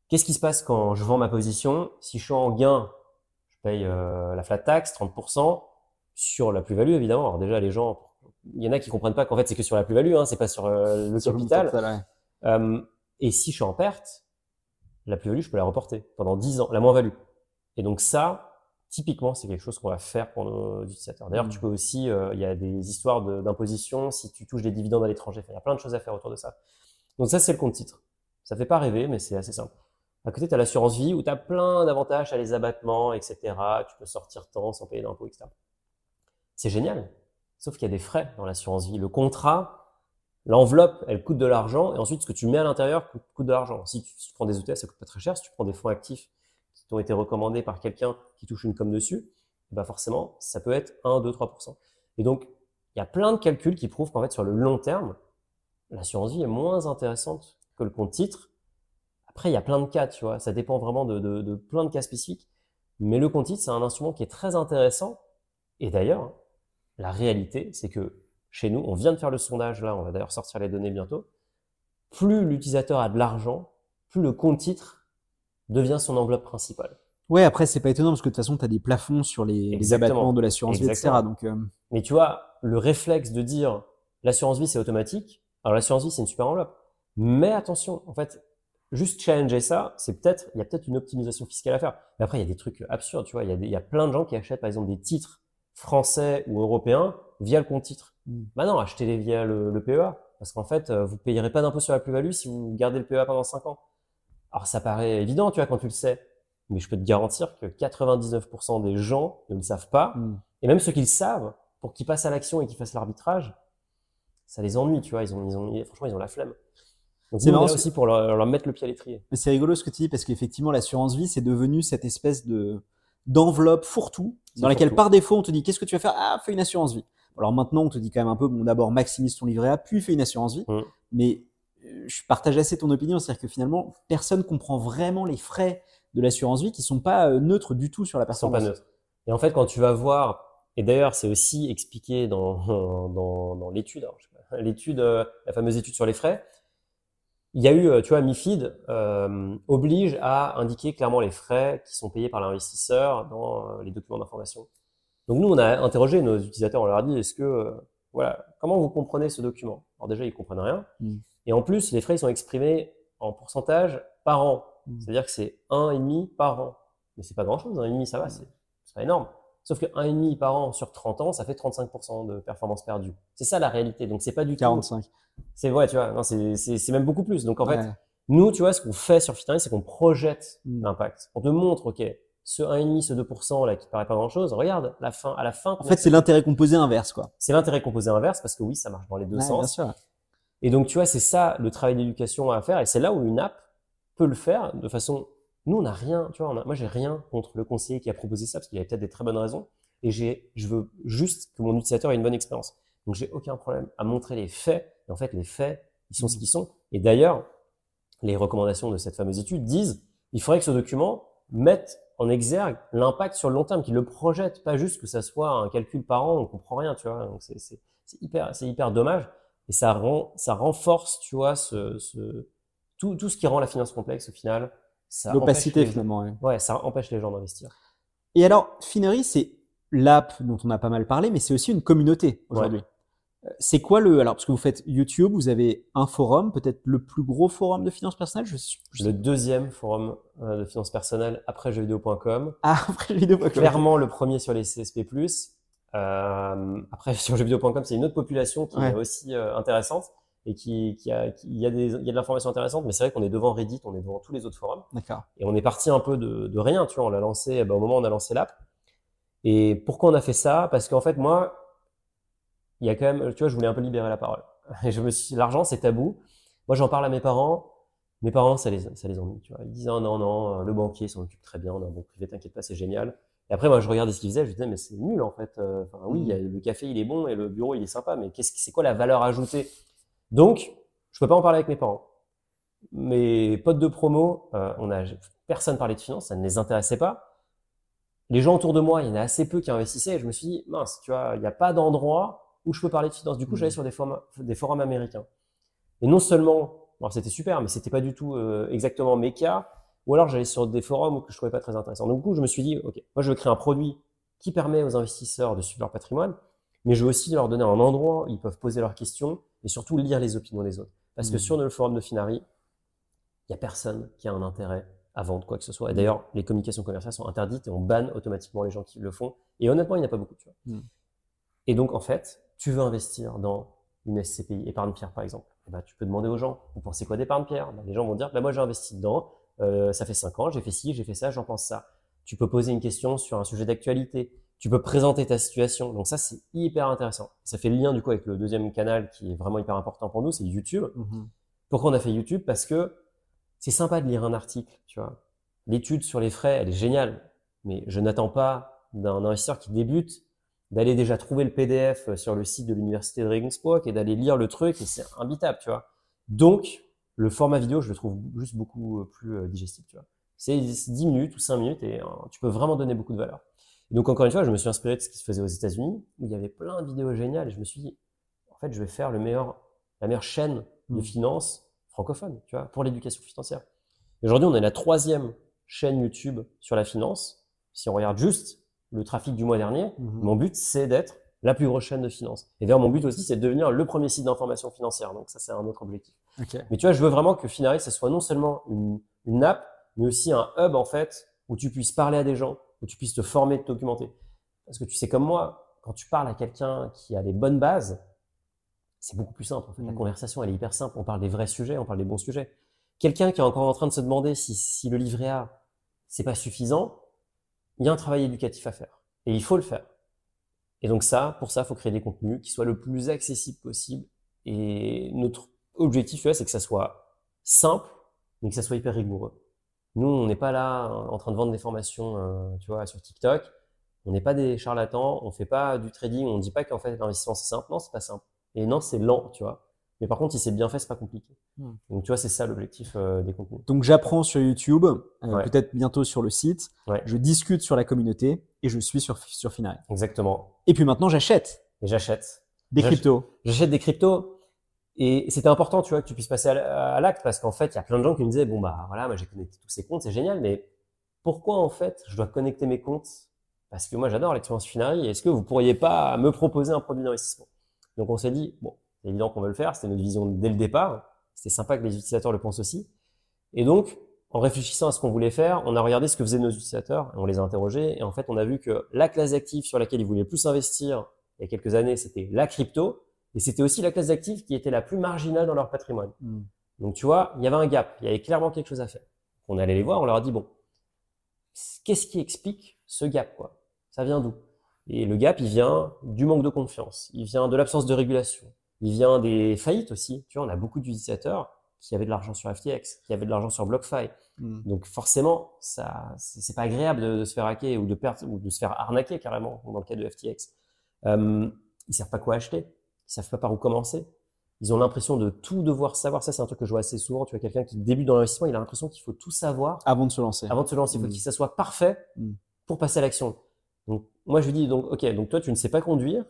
Qu'est-ce qui se passe quand je vends ma position? Si je suis en gain, paye euh, la flat tax, 30%, sur la plus-value, évidemment. Alors déjà, les gens, il y en a qui comprennent pas qu'en fait, c'est que sur la plus-value, hein, c'est pas sur euh, le Sur le capital. ouais. Euh, et si je suis en perte, la plus-value, je peux la reporter pendant 10 ans, la moins-value. Et donc ça, typiquement, c'est quelque chose qu'on va faire pour nos utilisateurs. D'ailleurs, Mm. tu peux aussi, euh, il y a des histoires de- d'imposition si tu touches des dividendes à l'étranger. Il y a plein de choses à faire autour de ça. Donc ça, c'est le compte titre. Ça fait pas rêver, mais c'est assez simple. À côté, tu as l'assurance vie où tu as plein d'avantages, tu as les abattements, etc. Tu peux sortir tant sans payer d'impôts, etc. C'est génial. Sauf qu'il y a des frais dans l'assurance vie. Le contrat, l'enveloppe, elle coûte de l'argent, et ensuite ce que tu mets à l'intérieur coûte, de l'argent. Si tu, si tu prends des ETF, ça coûte pas très cher. Si tu prends des fonds actifs qui t'ont été recommandés par quelqu'un qui touche une com dessus, bah forcément, ça peut être 1, 2, 3%. Et donc, il y a plein de calculs qui prouvent qu'en fait, sur le long terme, l'assurance vie est moins intéressante que le compte titre. Après, il y a plein de cas, tu vois. Ça dépend vraiment de, de, de plein de cas spécifiques. Mais le compte c'est un instrument qui est très intéressant. Et d'ailleurs, la réalité, c'est que chez nous, on vient de faire le sondage là, on va d'ailleurs sortir les données bientôt. Plus l'utilisateur a de l'argent, plus le compte titre devient son enveloppe principale. Ouais, après, c'est pas étonnant parce que de toute façon, tu as des plafonds sur les, abattements de l'assurance vie, etc. Donc, euh, Mais tu vois, le réflexe de dire l'assurance vie c'est automatique. Alors l'assurance vie c'est une super enveloppe. Mais attention, en fait, juste challenger ça, c'est peut-être, il y a peut-être une optimisation fiscale à faire. Mais après, il y a des trucs absurdes, tu vois. Il y a, des- il y a plein de gens qui achètent par exemple des titres français ou européens via le compte titre. Mm. Bah non, achetez-les via le, le PEA. Parce qu'en fait, euh, vous payerez pas d'impôt sur la plus-value si vous gardez le PEA pendant 5 ans. Alors ça paraît évident, tu vois, quand tu le sais. Mais je peux te garantir que 99% des gens ne le savent pas. hmm. Et même ceux qui le savent, pour qu'ils passent à l'action et qu'ils fassent l'arbitrage, ça les ennuie, tu vois. Ils ont, ils ont, franchement, ils ont la flemme. Donc, C'est nous, on est marrant là aussi pour leur, leur mettre le pied à l'étrier. Mais c'est rigolo ce que tu dis parce qu'effectivement, l'assurance vie, c'est devenu cette espèce de d'enveloppe fourre-tout C'est dans laquelle par défaut, on te dit qu'est-ce que tu vas faire? Ah, fais une assurance vie. Alors maintenant, on te dit quand même un peu, bon, d'abord maximise ton livret A, puis fais une assurance vie. Mais euh, je partage assez ton opinion, c'est-à-dire que finalement, personne comprend vraiment les frais de l'assurance vie qui sont pas euh, neutres du tout sur la Ils sont pas neutres. Et en fait, quand tu vas voir, et d'ailleurs, c'est aussi expliqué dans, dans, dans l'étude, alors, je sais pas, l'étude, euh, la fameuse étude sur les frais, il y a eu, euh, tu vois, MIFID euh, oblige à indiquer clairement les frais qui sont payés par l'investisseur dans euh, les documents d'information. Donc nous, on a interrogé nos utilisateurs, on leur a dit, est-ce que, voilà, comment vous comprenez ce document? Alors déjà, ils comprennent rien. Mm. Et en plus, les frais, ils sont exprimés en pourcentage par an. Mm. C'est-à-dire que c'est 1,5 par an. Mais c'est pas grand-chose, 1,5 ça va, c'est c'est pas énorme. Sauf que 1,5 par an sur 30 ans, ça fait 35% de performance perdue. C'est ça la réalité. Donc c'est pas du tout. 45. C'est vrai, tu vois. Non, c'est c'est- c'est même beaucoup plus. Donc en fait, nous, tu vois, ce qu'on fait sur Fitness, c'est qu'on projette Mm. l'impact. On te montre, ok, ce 1,5, ce 2% là qui paraît pas grand-chose, regarde, la fin, à la fin, En fait, c'est l'intérêt composé inverse, quoi. c'est l'intérêt composé inverse parce que oui, ça marche dans les deux Ouais, sens. bien sûr. Et donc, tu vois, c'est ça le travail d'éducation à faire. Et c'est là où une app peut le faire de façon. Nous, on n'a rien, tu vois, on a- moi, j'ai rien contre le conseiller qui a proposé ça parce qu'il avait peut-être des très bonnes raisons. Et j'ai, je veux juste que mon utilisateur ait une bonne expérience. Donc, j'ai aucun problème à montrer les faits. Et en fait, les faits, ils sont ce qu'ils sont. Et d'ailleurs, les recommandations de cette fameuse étude disent il faudrait que ce document mette en exergue l'impact sur le long terme, qu'il le projette, pas juste que ça soit un calcul par an, on comprend rien, tu vois. Donc, c'est, c'est, c'est hyper, c'est hyper dommage. Et ça rend, ça renforce, tu vois, ce, ce, tout, tout ce qui rend la finance complexe au final. L'opacité, les- finalement. ouais. Ouais, ça empêche les gens d'investir. Et alors, Finery, c'est l'app dont on a pas mal parlé, mais c'est aussi une communauté aujourd'hui. Euh, C'est quoi le. Alors, parce que vous faites YouTube, vous avez un forum, peut-être le plus gros forum de finances personnelles je, je- Le deuxième forum euh, de finance personnelle après jeuxvideo.com. Ah, après vidéo, Clairement le premier sur les CSP+. Euh, après, sur jeuxvideo.com, c'est une autre population qui Ouais. est aussi euh, intéressante et qui, qui a, qui- il y a des, il y a de l'information intéressante, mais c'est vrai qu'on est devant Reddit, on est devant tous les autres forums. D'accord. Et on est parti un peu de, de rien, tu vois. On l'a lancé, ben, au moment où on a lancé l'app. Et pourquoi on a fait ça? Parce qu'en fait, moi, il y a quand même, tu vois, je voulais un peu libérer la parole. Et je me suis, l'argent, c'est tabou. Moi, j'en parle à mes parents. Mes parents, ça les, ça les ennuie, tu vois. Ils disent, oh, non, non, le banquier s'en occupe très bien, on a un bon privé, t'inquiète pas, c'est génial. Et après, moi, je regardais ce qu'ils faisaient, je disais, mais c'est nul, en fait. Euh, Enfin, oui, a- le café, il est bon et le bureau, il est sympa, mais qu'est-ce, que- c'est quoi la valeur ajoutée? Donc, je peux pas en parler avec mes parents. Mes potes de promo, euh, on a personne parlait de finance, ça ne les intéressait pas. Les gens autour de moi, il y en a assez peu qui investissaient et je me suis dit, mince, tu vois, il n'y a pas d'endroit où je peux parler de finance. Du coup, j'allais sur des forums, des forums américains. Et non seulement, alors c'était super, mais c'était pas du tout euh, exactement mes cas, ou alors j'allais sur des forums que je trouvais pas très intéressants. Donc, du coup, je me suis dit, ok, moi je veux créer un produit qui permet aux investisseurs de suivre leur patrimoine, mais je veux aussi leur donner un endroit où ils peuvent poser leurs questions et surtout lire les opinions des autres. Parce que Mhm. sur le forum de Finari, il y a personne qui a un intérêt à vendre quoi que ce soit. Et d'ailleurs, les communications commerciales sont interdites et on banne automatiquement les gens qui le font. Et honnêtement, il n'y en a pas beaucoup, tu vois. Mm. Et donc, en fait, tu veux investir dans une SCPI, épargne pierre par exemple. Ben, tu peux demander aux gens, vous pensez quoi d'épargne pierre? Ben, Les gens vont dire, bah, moi j'ai investi dedans, euh, ça fait 5 ans, j'ai fait ci, j'ai fait ça, j'en pense ça. Tu peux poser une question sur un sujet d'actualité. Tu peux présenter ta situation. Donc ça, c'est hyper intéressant. Ça fait le lien du coup avec le deuxième canal qui est vraiment hyper important pour nous, c'est YouTube. Mhm. Pourquoi on a fait YouTube? Parce que c'est sympa de lire un article, tu vois. L'étude sur les frais, elle est géniale, mais je n'attends pas d'un investisseur qui débute d'aller déjà trouver le PDF sur le site de l'université de Regensburg et d'aller lire le truc et c'est imbitable, tu vois. Donc, le format vidéo, je le trouve juste beaucoup euh, plus euh, digestible, tu vois. C'est 10 minutes ou 5 minutes et euh, tu peux vraiment donner beaucoup de valeur. Donc, encore une fois, je me suis inspiré de ce qui se faisait aux États-Unis où il y avait plein de vidéos géniales et je me suis dit, en fait, je vais faire le meilleur, la meilleure chaîne de Mm. finance francophone, tu vois, pour l'éducation financière. Aujourd'hui, on est la troisième chaîne YouTube sur la finance. Si on regarde juste le trafic du mois dernier, Mhm. mon but, c'est d'être la plus grosse chaîne de finance. Et d'ailleurs, mon but aussi, c'est de devenir le premier site d'information financière. Donc ça, c'est un autre objectif. Mais tu vois, je veux vraiment que Finari, ce soit non seulement une, une app, mais aussi un hub, en fait, où tu puisses parler à des gens, où tu puisses te former, te documenter. Parce que tu sais comme moi, quand tu parles à quelqu'un qui a les bonnes bases, c'est beaucoup plus simple. En fait. La Mm. conversation, elle est hyper simple. On parle des vrais sujets, on parle des bons sujets. Quelqu'un qui est encore en train de se demander si, si le livret A, c'est pas suffisant, il y a un travail éducatif à faire. Et il faut le faire. Et donc ça, pour ça, il faut créer des contenus qui soient le plus accessibles possible. Et notre objectif, c'est que ça soit simple, mais que ça soit hyper rigoureux. Nous, on n'est pas là euh, en train de vendre des formations, euh, tu vois, sur TikTok. On n'est pas des charlatans, on fait pas du trading, on dit pas qu'en fait l'investissement c'est simple. Non, c'est pas simple. Et non, c'est lent, tu vois. Mais par contre, si c'est bien fait, c'est pas compliqué. Hmm. Donc tu vois, c'est ça l'objectif euh, des contenus. Donc j'apprends sur YouTube, euh, Ouais. peut-être bientôt sur le site, Ouais. je discute sur la communauté et je suis sur, sur Finari. Exactement. Et puis maintenant j'achète Et j'achète. des cryptos. J'achète des cryptos. Et c'était important, tu vois, que tu puisses passer à l'acte parce qu'en fait, il y a plein de gens qui me disaient, bon, bah voilà, moi j'ai connecté tous ces comptes, c'est génial, mais pourquoi en fait je dois connecter mes comptes? Parce que moi j'adore l'expérience Finari. Est-ce que vous pourriez pas me proposer un produit d'investissement? Donc on s'est dit, bon, c'est évident qu'on veut le faire, c'était notre vision dès le départ. C'était sympa que les utilisateurs le pensent aussi. Et donc, en réfléchissant à ce qu'on voulait faire, on a regardé ce que faisaient nos utilisateurs, on les a interrogés, et en fait, on a vu que la classe d'actifs sur laquelle ils voulaient plus investir il y a quelques années, c'était la crypto, et c'était aussi la classe d'actifs qui était la plus marginale dans leur patrimoine. Hmm. Donc, tu vois, il y avait un gap, il y avait clairement quelque chose à faire. On allait les voir, on leur a dit, bon, qu'est-ce qui explique ce gap, quoi? Ça vient d'où? Et le gap, il vient du manque de confiance, il vient de l'absence de régulation, il vient des faillites aussi. Tu vois, on a beaucoup d'utilisateurs qui avaient de l'argent sur FTX, qui avaient de l'argent sur BlockFi. Hmm. Donc forcément, ça, c'est c'est pas agréable de, de se faire hacker ou de perdre ou de se faire arnaquer carrément dans le cas de FTX. Euh, ils savent pas quoi acheter, ils savent pas par où commencer. Ils ont l'impression de tout devoir savoir. Ça, c'est un truc que je vois assez souvent. Tu vois, quelqu'un qui débute dans l'investissement, il a l'impression qu'il faut tout savoir Avant de se lancer. avant de se lancer. Il faut Mm. que ça soit parfait Mm. pour passer à l'action. Donc, moi, je lui dis, donc, OK, donc toi, tu ne sais pas conduire.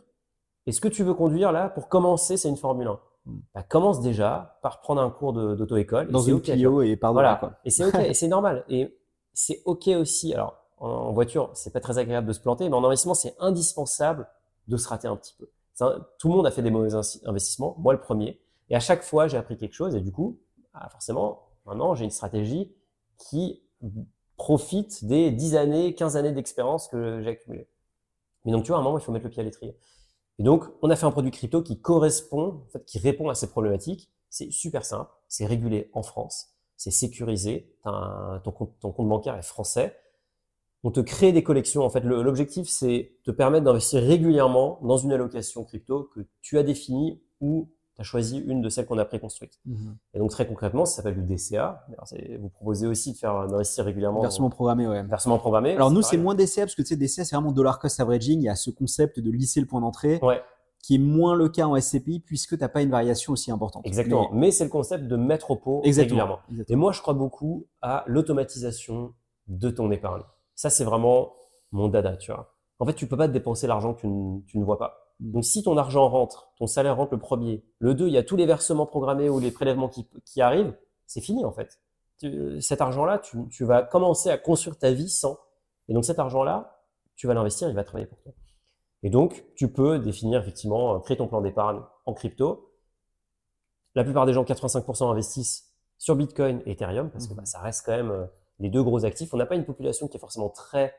Et ce que tu veux conduire là, pour commencer, c'est une Formule 1. Mm. Bah, commence déjà par prendre un cours d'auto-école. Dans une OK, tu vois. Clio et pardon. Voilà. quoi. Et c'est OK, et c'est normal. Et c'est OK aussi. Alors, en, en voiture, c'est pas très agréable de se planter, mais en investissement, c'est indispensable de se rater un petit peu. Tout le monde a fait des mauvais investissements, moi le premier. Et à chaque fois, j'ai appris quelque chose. Et du coup, ah, forcément, maintenant, j'ai une stratégie qui profite des 10 années, 15 années d'expérience que j'ai accumulées. Mais donc, tu vois, à un moment, il faut mettre le pied à l'étrier. Et donc, on a fait un produit crypto qui correspond, qui répond à ces problématiques. C'est super simple, c'est régulé en France, c'est sécurisé, ton compte bancaire est français. On te crée des collections. En fait, l'objectif, c'est te permettre d'investir régulièrement dans une allocation crypto que tu as définie ou tu as choisi une de celles qu'on a préconstruites. Mhm. Et donc, très concrètement, ça s'appelle du DCA. Alors, vous proposez aussi de faire d'investir régulièrement Versement programmé, ouais. versement programmé. Alors nous, c'est moins DCA parce que tu sais, DCA, c'est vraiment dollar cost averaging. Il y a ce concept de lisser le point d'entrée Ouais, qui est moins le cas en SCPI puisque tu n'as pas une variation aussi importante. exactement. Mais, c'est le concept de mettre au pot exactement. régulièrement. Exactement. Et moi, je crois beaucoup à l'automatisation de ton épargne. Ça, c'est vraiment mon dada, tu vois. En fait, tu peux pas te dépenser l'argent que tu ne, tu ne vois pas. Donc, si ton argent rentre, ton salaire rentre le premier, le deux, il y a tous les versements programmés ou les prélèvements qui, qui arrivent, c'est fini, en fait. Tu- cet argent-là, tu, tu vas commencer à construire ta vie sans. Et donc, cet argent-là, tu vas l'investir, il va travailler pour toi. Et donc, tu peux définir, effectivement, euh, créer ton plan d'épargne en crypto. La plupart des gens, 85% investissent sur Bitcoin et Ethereum parce que Mhm. bah, ça reste quand même euh, les deux gros actifs. On n'a pas une population qui est forcément très,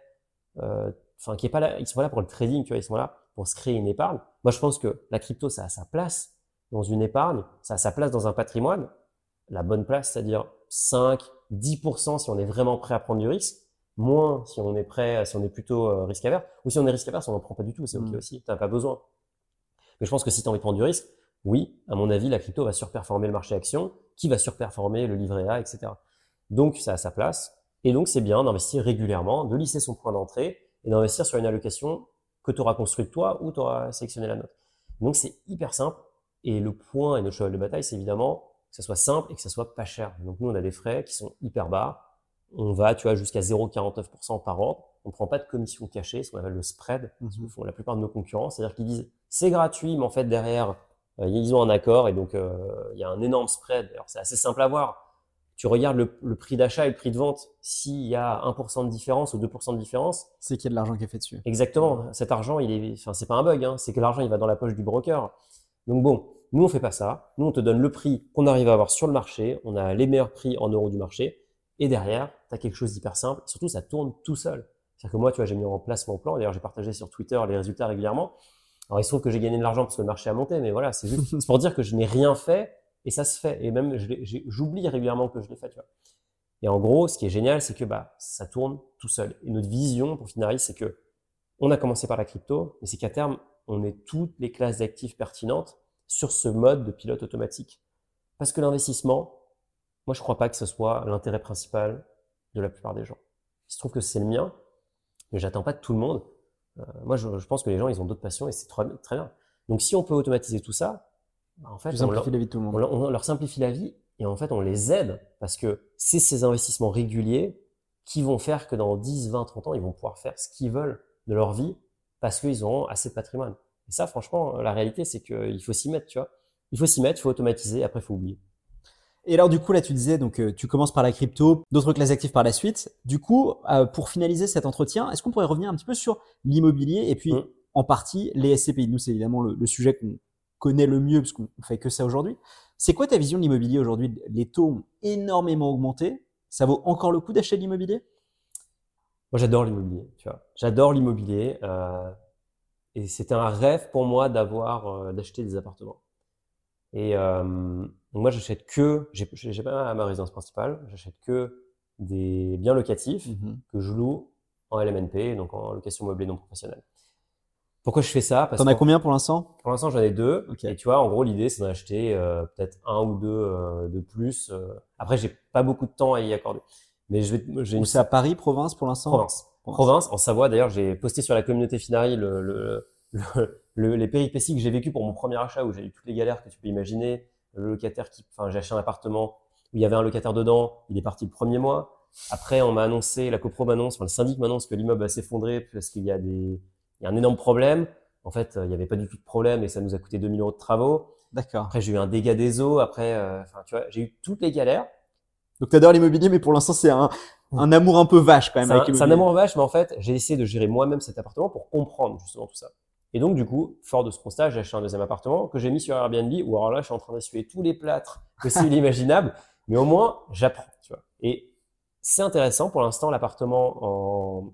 euh, enfin qui est pas là, ils sont pas là pour le trading, tu vois, ils sont là pour se créer une épargne. Moi, je pense que la crypto, ça a sa place dans une épargne, ça a sa place dans un patrimoine. La bonne place, c'est-à-dire 5, 10% si on est vraiment prêt à prendre du risque, moins si on est prêt, si on est plutôt euh, risque averse, ou si on est risque averse, on n'en prend pas du tout, c'est ok Mhm. aussi, t'as pas besoin. Mais je pense que si tu as envie de prendre du risque, oui, à mon avis, la crypto va surperformer le marché action, qui va surperformer le livret A, etc. Donc, ça a sa place. Et donc, c'est bien d'investir régulièrement, de lisser son point d'entrée et d'investir sur une allocation que tu auras construite toi ou tu auras sélectionné la note. Donc, c'est hyper simple. Et le point et notre cheval de bataille, c'est évidemment que ça soit simple et que ça soit pas cher. Donc, nous, on a des frais qui sont hyper bas. On va, tu vois, jusqu'à 0,49% par an. On ne prend pas de commission cachée, ce qu'on appelle le spread ce que Mhm. font la plupart de nos concurrents, c'est-à-dire qu'ils disent c'est gratuit, mais en fait derrière euh, ils ont un accord et donc euh, il y a un énorme spread. Alors c'est assez simple à voir. Tu regardes le, prix d'achat et le prix de vente, s'il y a 1% de différence ou 2% de différence. C'est qu'il y a de l'argent qui est fait dessus. Exactement. Cet argent, il est, enfin, c'est pas un bug, hein. c'est que l'argent, il va dans la poche du broker. Donc bon, nous, on fait pas ça. Nous, on te donne le prix qu'on arrive à avoir sur le marché. On a les meilleurs prix en euros du marché. Et derrière, tu as quelque chose d'hyper simple. Surtout, ça tourne tout seul. C'est-à-dire que moi, tu vois, j'ai mis en place mon plan. D'ailleurs, j'ai partagé sur Twitter les résultats régulièrement. Alors, il se trouve que j'ai gagné de l'argent parce que le marché a monté, mais voilà, c'est juste pour dire que je n'ai rien fait et ça se fait. Et même, j'oublie régulièrement que je l'ai fait, tu vois. Et en gros, ce qui est génial, c'est que bah, ça tourne tout seul. Et notre vision pour Finaris, c'est que on a commencé par la crypto, mais c'est qu'à terme, on est toutes les classes d'actifs pertinentes sur ce mode de pilote automatique. Parce que l'investissement, moi, je crois pas que ce soit l'intérêt principal de la plupart des gens. Il se trouve que c'est le mien, mais j'attends pas de tout le monde. Euh, moi, je, pense que les gens, ils ont d'autres passions et c'est très, bien. Donc, si on peut automatiser tout ça, en fait, on leur, la vie de tout le monde. on leur simplifie la vie et en fait, on les aide parce que c'est ces investissements réguliers qui vont faire que dans 10, 20, 30 ans, ils vont pouvoir faire ce qu'ils veulent de leur vie parce qu'ils auront assez de patrimoine. Et ça, franchement, la réalité, c'est qu'il faut s'y mettre, tu vois. Il faut s'y mettre, il faut automatiser, après, il faut oublier. Et alors, du coup, là, tu disais, donc, euh, tu commences par la crypto, d'autres classes actives par la suite. Du coup, euh, pour finaliser cet entretien, est-ce qu'on pourrait revenir un petit peu sur l'immobilier et puis, mmh. en partie, les SCPI Nous, c'est évidemment le, sujet qu'on connaît le mieux parce qu'on fait que ça aujourd'hui. C'est quoi ta vision de l'immobilier aujourd'hui? Les taux ont énormément augmenté. Ça vaut encore le coup d'acheter de l'immobilier? Moi, j'adore l'immobilier, tu vois. J'adore l'immobilier. Euh, et c'était un rêve pour moi d'avoir, euh, d'acheter des appartements. Et euh, moi, j'achète que, j'ai pas ma résidence principale, j'achète que des biens locatifs mmh que je loue en LMNP, donc en location meublée non professionnelle. Pourquoi je fais ça? T'en as combien pour l'instant? Pour l'instant, j'en ai deux. Et tu vois, en gros, l'idée, c'est d'en acheter euh, peut-être un ou deux euh, de plus. Euh. Après, j'ai pas beaucoup de temps à y accorder. Mais je vais. J'ai une... c'est à Paris, province pour l'instant? Province. province. en Savoie. D'ailleurs, j'ai posté sur la communauté Finari le, le, le, les péripéties que j'ai vécues pour mon premier achat, où j'ai eu toutes les galères que tu peux imaginer. Le locataire qui, enfin, j'ai acheté un appartement où il y avait un locataire dedans. Il est parti le premier mois. Après, on m'a annoncé, la copro m'annonce, enfin, le syndic m'annonce que l'immeuble va s'effondrer parce qu'il y a des il y a un énorme problème. En fait, il n'y avait pas du tout de problème et ça nous a coûté 2000 euros de travaux. D'accord. Après, j'ai eu un dégât des eaux. Après, euh, enfin, tu vois, j'ai eu toutes les galères. Donc, tu adores l'immobilier, mais pour l'instant, c'est un, un, amour un peu vache quand même. C'est un, amour vache, mais en fait, j'ai essayé de gérer moi-même cet appartement pour comprendre justement tout ça. Et donc, du coup, fort de ce constat, j'ai acheté un deuxième appartement que j'ai mis sur Airbnb, où alors là, je suis en train d'essuyer tous les plâtres possibles et imaginables, mais au moins, j'apprends, tu vois. Et c'est intéressant, pour l'instant, l'appartement en,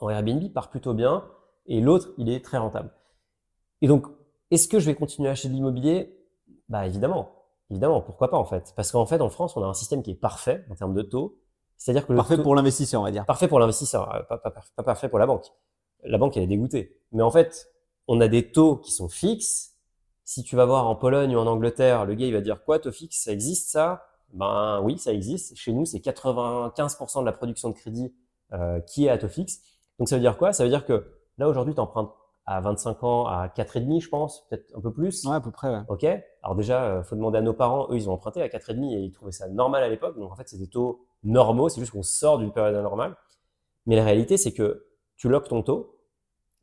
en Airbnb part plutôt bien et l'autre, il est très rentable. Et donc, est-ce que je vais continuer à acheter de l'immobilier? Bah évidemment, évidemment, pourquoi pas en fait? Parce qu'en fait, en France, on a un système qui est parfait en termes de taux. C'est-à-dire que parfait pour l'investisseur, on va dire. Parfait pour l'investisseur, euh, pas, pas, parfait pour la banque. La banque, elle est dégoûtée. Mais en fait, on a des taux qui sont fixes. Si tu vas voir en Pologne ou en Angleterre, le gars, il va dire quoi, taux fixe, ça existe ça? Ben oui, ça existe. Chez nous, c'est 95% de la production de crédit euh, qui est à taux fixe. Donc ça veut dire quoi? Ça veut dire que Là, aujourd'hui, tu empruntes à 25 ans à 4,5, je pense, peut-être un peu plus. Ouais, à peu près, ouais. OK. Alors déjà, euh, faut demander à nos parents. Eux, ils ont emprunté à 4,5 et ils trouvaient ça normal à l'époque. Donc en fait, c'est des taux normaux. C'est juste qu'on sort d'une période anormale. Mais la réalité, c'est que tu loques ton taux.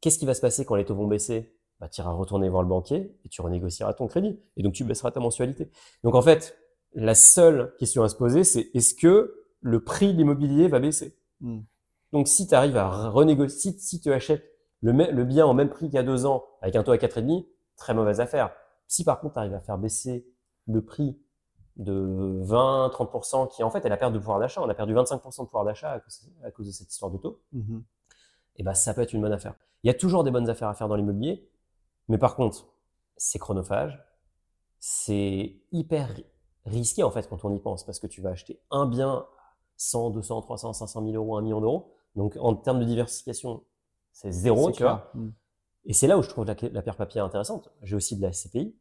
Qu'est-ce qui va se passer quand les taux vont baisser? Bah, Tu iras retourner voir le banquier et tu renégocieras ton crédit. Et donc, tu baisseras ta mensualité. Donc en fait, la seule question à se poser, c'est est-ce que le prix de l'immobilier va baisser? Hmm. Donc si tu arrives à renégocier, si tu achètes le, bien en même prix qu'il y a deux ans, avec un taux à 4,5, très mauvaise affaire. Si par contre, tu arrives à faire baisser le prix de 20, 30%, qui en fait est la perte de pouvoir d'achat, on a perdu 25% de pouvoir d'achat à, cause de cette histoire de taux, mmh et ben ça peut être une bonne affaire. Il y a toujours des bonnes affaires à faire dans l'immobilier, mais par contre, c'est chronophage, c'est hyper risqué en fait quand on y pense, parce que tu vas acheter un bien 100, 200, 300, 500 000 euros, 1 million d'euros. Donc en termes de diversification, c'est zéro, tu vois. Mm. Et c'est là où je trouve la, la pierre papier intéressante. J'ai aussi de la SCPI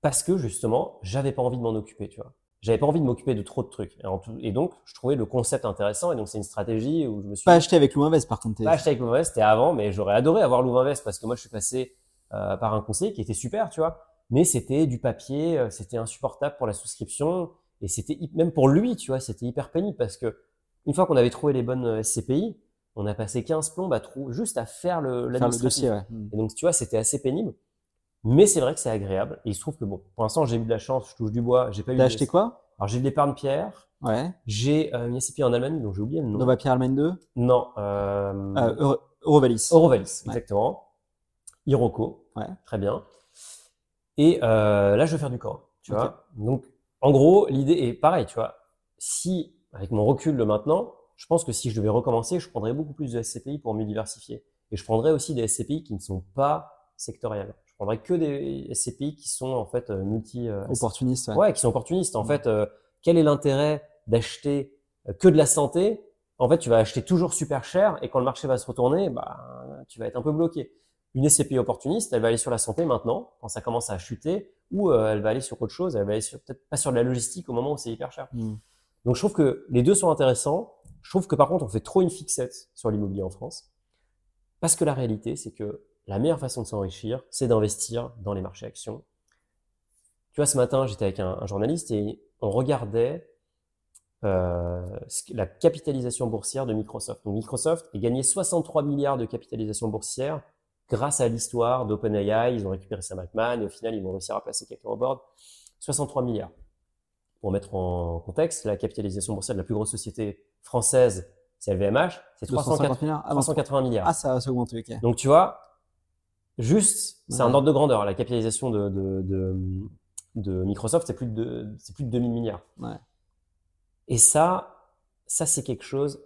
parce que justement, j'avais pas envie de m'en occuper, tu vois. J'avais pas envie de m'occuper de trop de trucs. Et, donc, je trouvais le concept intéressant. Et donc, c'est une stratégie où je me suis. Pas acheté avec Louvainvest, par contre. Pas acheté avec Louvainvest, c'était avant, mais j'aurais adoré avoir Louvainvest parce que moi, je suis passé euh, par un conseiller qui était super, tu vois. Mais c'était du papier, euh, c'était insupportable pour la souscription. Et c'était, même pour lui, tu vois, c'était hyper pénible parce que une fois qu'on avait trouvé les bonnes euh, SCPI, on a passé 15 plombes à trou, juste à faire le, faire le dossier. Ouais. Et donc, tu vois, c'était assez pénible. Mais c'est vrai que c'est agréable. Et il se trouve que bon, pour l'instant, j'ai eu de la chance, je touche du bois. J'ai pas eu. T'as acheté quoi? Alors j'ai de l'épargne pierre, Ouais. j'ai euh, une SCPI en Allemagne dont j'ai oublié le nom. Nova Pierre Allemagne 2. Non, euh, Euh, Euro- Eurovalis. Eurovalis, Ouais. exactement. Iroco, Ouais. très bien. Et euh, là, je vais faire du corps, tu vois. Donc, en gros, l'idée est pareil, tu vois. Si, avec mon recul de maintenant, je pense que si je devais recommencer, je prendrais beaucoup plus de SCPI pour mieux diversifier. Et je prendrais aussi des SCPI qui ne sont pas sectorielles. Je prendrais que des SCPI qui sont en fait euh, multi. euh, Opportuniste. Ouais. Ouais, qui sont opportunistes. En Mhm. fait, euh, quel est l'intérêt d'acheter que de la santé? En fait, tu vas acheter toujours super cher et quand le marché va se retourner, bah, tu vas être un peu bloqué. Une SCPI opportuniste, elle va aller sur la santé maintenant, quand ça commence à chuter, ou euh, elle va aller sur autre chose, elle va aller sur peut-être pas sur de la logistique au moment où c'est hyper cher. Mm. Donc je trouve que les deux sont intéressants. Je trouve que par contre, on fait trop une fixette sur l'immobilier en France. Parce que la réalité, c'est que la meilleure façon de s'enrichir, c'est d'investir dans les marchés actions. Tu vois, ce matin, j'étais avec un, journaliste et on regardait euh, la capitalisation boursière de Microsoft. Donc Microsoft a gagné 63 milliards de capitalisation boursière grâce à l'histoire d'OpenAI. Ils ont récupéré Sam Altman et au final, ils vont réussir à placer quelqu'un au board. 63 milliards. Pour mettre en contexte, la capitalisation boursière de la plus grosse société française, c'est LVMH, c'est 250 milliards. Ah, 380 milliards. Ah, ça, a augmenté, ok. Donc tu vois, juste, c'est un ordre de grandeur. La capitalisation de, de, de, de Microsoft, c'est plus de, c'est plus de 2000 milliards. Ouais. Et ça, ça c'est quelque chose.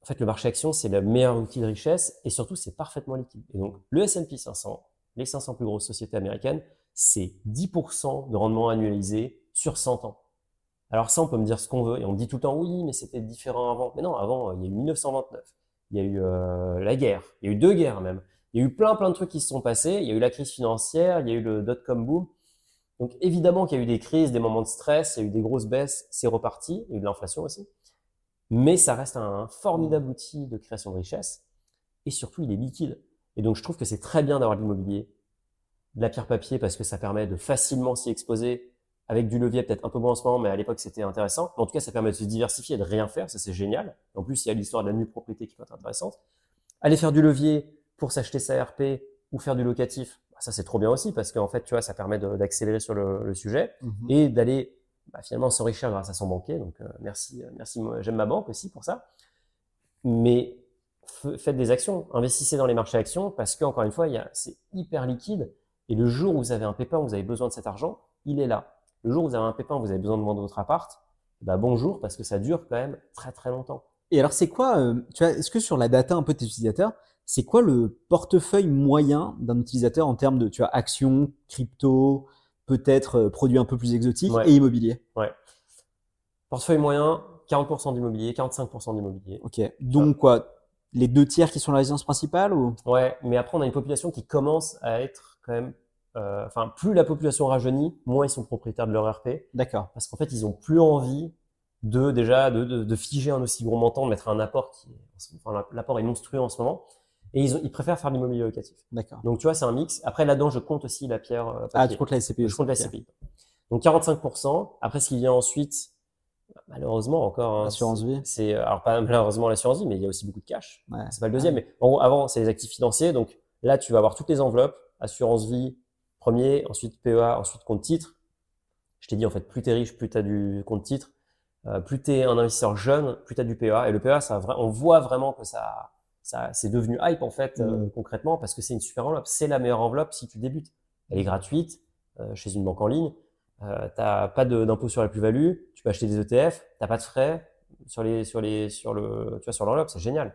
En fait, le marché action, c'est le meilleur outil de richesse et surtout, c'est parfaitement liquide. Et donc, le S&P 500, les 500 plus grosses sociétés américaines, c'est 10% de rendement annualisé sur 100 ans. Alors ça, on peut me dire ce qu'on veut et on me dit tout le temps oui, mais c'était différent avant. Mais non, avant, il y a eu 1929, il y a eu euh, la guerre, il y a eu deux guerres même. Il y a eu plein plein de trucs qui se sont passés. Il y a eu la crise financière, il y a eu le dot-com boom. Donc évidemment qu'il y a eu des crises, des moments de stress, il y a eu des grosses baisses, c'est reparti. Il y a eu de l'inflation aussi. Mais ça reste un formidable outil de création de richesse. Et surtout, il est liquide. Et donc je trouve que c'est très bien d'avoir de l'immobilier, de la pierre papier, parce que ça permet de facilement s'y exposer avec du levier, peut-être un peu moins en ce moment, mais à l'époque c'était intéressant. Mais en tout cas, ça permet de se diversifier et de rien faire, ça c'est génial. En plus, il y a l'histoire de la nue propriété qui peut être intéressante. Aller faire du levier pour s'acheter sa RP ou faire du locatif, bah, ça c'est trop bien aussi parce qu'en fait, tu vois, ça permet d'accélérer sur le, le sujet Mhm. et d'aller bah, finalement s'enrichir grâce à son banquier. Donc euh, merci, merci, j'aime ma banque aussi pour ça. Mais faites des actions, investissez dans les marchés actions parce que encore une fois, c'est hyper liquide et le jour où vous avez un pépin, où vous avez besoin de cet argent, il est là. Le jour où vous avez un pépin, vous avez besoin de vendre votre appart, bah bonjour parce que ça dure quand même très très longtemps. Et alors, c'est quoi, euh, tu vois, est-ce que sur la data un peu de tes utilisateurs, c'est quoi le portefeuille moyen d'un utilisateur en termes de, tu vois, actions, crypto, peut-être euh, produits un peu plus exotiques Ouais. et immobilier? Portefeuille moyen, 40% d'immobilier, 45% d'immobilier. Ok. Donc, quoi, les deux tiers qui sont la résidence principale ou? Ouais, mais après on a une population qui commence à être quand même, euh, enfin plus la population rajeunit, moins ils sont propriétaires de leur RP, D'accord. parce qu'en fait ils ont plus envie de déjà de, de, de figer un aussi gros montant, de mettre un apport qui, est- enfin l'apport est monstrueux en ce moment, et ils, ont, ils préfèrent faire de l'immobilier locatif. D'accord. Donc tu vois c'est un mix. Après là-dedans je compte aussi la pierre. euh, Ah, tu comptes la SCPI Je compte la. SCPI. Donc 45%. Après ce qui vient ensuite, malheureusement encore. hein, Assurance c'est- vie. C'est alors pas malheureusement l'assurance vie, mais il y a aussi beaucoup de cash. Ouais. C'est pas le deuxième, mais en gros, avant, c'est les actifs financiers. Donc là, tu vas avoir toutes les enveloppes, assurance vie, premier, ensuite PEA, ensuite compte titre. Je t'ai dit, en fait, plus t'es riche, plus t'as du compte titre. Euh, plus t'es un investisseur jeune, plus t'as du PEA. Et le PEA, ça, on voit vraiment que ça, ça, c'est devenu hype, en fait, euh, Mm. concrètement, parce que c'est une super enveloppe. C'est la meilleure enveloppe si tu débutes. Elle est gratuite, euh, chez une banque en ligne. Euh, t'as pas d'impôt sur la plus-value. Tu peux acheter des ETF. T'as pas de frais sur les, sur les, sur le, tu vois, sur l'enveloppe. C'est génial.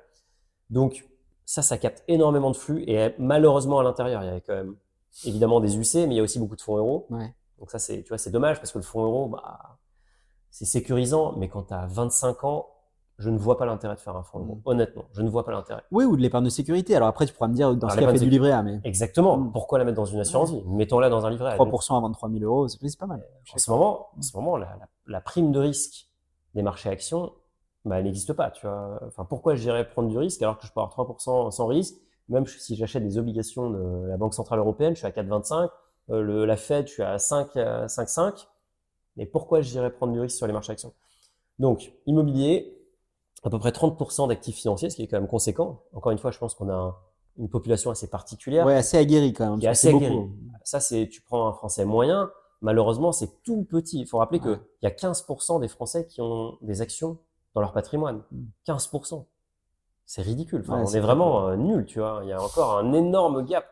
Donc, ça, ça capte énormément de flux. Et malheureusement, à l'intérieur, il y avait quand même évidemment des UC, mais il y a aussi beaucoup de fonds euros. Ouais. Donc ça, c'est, tu vois, c'est dommage parce que le fonds euro, bah, c'est sécurisant, mais quand tu as 25 ans, je ne vois pas l'intérêt de faire un fonds euro. Mm. Honnêtement, je ne vois pas l'intérêt. Oui, ou de l'épargne de sécurité. Alors après, tu pourras me dire, dans Alors, ce cas, fais du livret A, mais Exactement. Mm. Pourquoi la mettre dans une assurance vie? Mettons-la dans un livret. A. Donc, 3% à 23 000 euros, c'est c'est pas mal. en ce moment, en ce moment, la, la- la prime de risque des marchés actions, bah, elle n'existe pas. Tu vois. Enfin, pourquoi j'irais prendre du risque alors que je peux avoir 3% sans risque? Même si j'achète des obligations de la Banque Centrale Européenne, je suis à 4,25. Euh, la Fed, je suis à 5, euh, 5,5. Mais pourquoi j'irais prendre du risque sur les marchés actions? Donc, immobilier, à peu près 30% d'actifs financiers, ce qui est quand même conséquent. Encore une fois, je pense qu'on a un- une population assez particulière Ouais, assez aguerri quand même. qui est assez c'est aguerri. beaucoup. Ça, c'est, tu prends un Français moyen, malheureusement, c'est tout petit. Il faut rappeler Ouais. qu'il y a 15% des Français qui ont des actions dans leur patrimoine. Mm. 15%. C'est ridicule. Enfin, Ouais, on est vraiment euh, nul, tu vois. Il y a encore un énorme gap.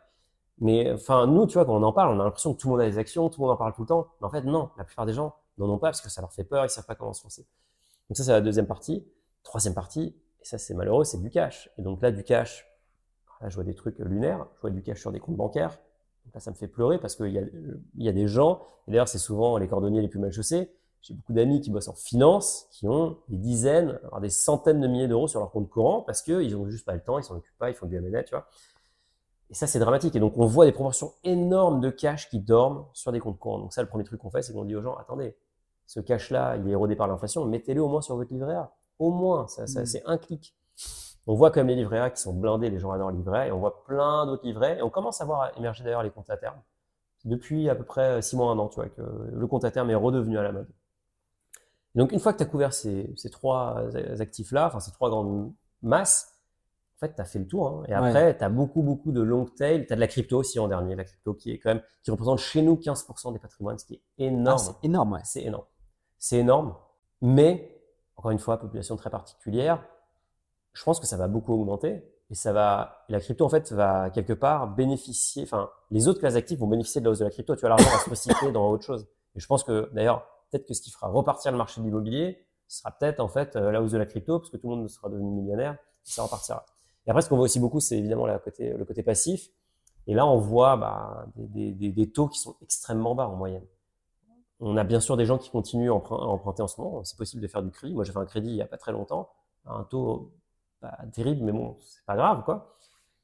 Mais enfin, nous, tu vois, quand on en parle, on a l'impression que tout le monde a des actions, tout le monde en parle tout le temps. Mais en fait, non. La plupart des gens n'en ont pas parce que ça leur fait peur, ils savent pas comment se lancer. Donc ça, c'est la deuxième partie. Troisième partie, et ça, c'est malheureux, c'est du cash. Et donc là, du cash, là, je vois des trucs lunaires, je vois du cash sur des comptes bancaires. Donc là, ça me fait pleurer parce qu'il y a, il y a des gens, et d'ailleurs, c'est souvent les cordonniers les plus mal chaussés. J'ai beaucoup d'amis qui bossent en finance, qui ont des dizaines, voire des centaines de milliers d'euros sur leur compte courant parce qu'ils ont juste pas le temps, ils s'en occupent pas, ils font du M&A, tu vois. Et ça, c'est dramatique. Et donc, on voit des proportions énormes de cash qui dorment sur des comptes courants. Donc ça, le premier truc qu'on fait, c'est qu'on dit aux gens, attendez, ce cash-là, il est érodé par l'inflation, mettez-le au moins sur votre livret A. Au moins, ça, ça, Mm. c'est un clic. On voit quand même les livrets A qui sont blindés, les gens adorent les livrets A, et on voit plein d'autres livrets. Et on commence à voir émerger d'ailleurs les comptes à terme. Depuis à peu près six mois, un an, tu vois, que le compte à terme est redevenu à la mode. Et donc, une fois que tu as couvert ces, ces trois actifs-là, enfin ces trois grandes masses, en fait, tu as fait le tour. hein. Et après, tu as beaucoup, beaucoup de long tail. Tu as de la crypto aussi en dernier. La crypto qui est quand même, qui représente chez nous 15% des patrimoines, ce qui est Ah, énorme. c'est énorme, ouais. c'est énorme. C'est énorme. Mais, encore une fois, population très particulière. Je pense que ça va beaucoup augmenter. Et ça va, la crypto, en fait, va quelque part bénéficier, enfin, les autres classes actives vont bénéficier de la hausse de la crypto. Tu vois, l'argent va se recycler dans autre chose. Et je pense que, d'ailleurs, peut-être que ce qui fera repartir le marché de l'immobilier, sera peut-être, en fait, euh, la hausse de la crypto, parce que tout le monde sera devenu millionnaire, et ça repartira. Et après, ce qu'on voit aussi beaucoup, c'est évidemment la côté, le côté passif. Et là, on voit bah, des, des, taux qui sont extrêmement bas en moyenne. On a bien sûr des gens qui continuent à emprunter en ce moment. C'est possible de faire du crédit. Moi, j'ai fait un crédit il n'y a pas très longtemps, à un taux pas terrible, mais bon, c'est pas grave, quoi.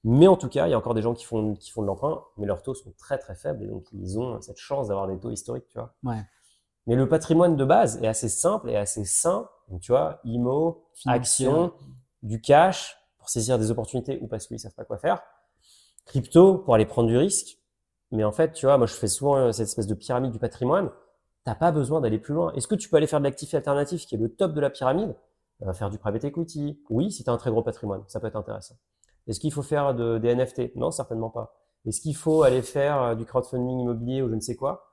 Mais en tout cas, il y a encore des gens qui font, qui font de l'emprunt, mais leurs taux sont très très faibles et donc ils ont cette chance d'avoir des taux historiques, tu vois. Ouais. Mais le patrimoine de base est assez simple et assez sain. Donc, tu vois, IMO, actions, du cash pour saisir des opportunités ou parce qu'ils savent pas quoi faire. Crypto pour aller prendre du risque. Mais en fait, tu vois, moi je fais souvent euh, cette espèce de pyramide du patrimoine. T'as pas besoin d'aller plus loin. Est-ce que tu peux aller faire de l'actif alternatif qui est le top de la pyramide? Euh, Faire du private equity Oui, si tu as un très gros patrimoine, ça peut être intéressant. Est-ce qu'il faut faire de, des NFT Non, certainement pas. Est-ce qu'il faut aller faire euh, du crowdfunding immobilier ou je ne sais quoi?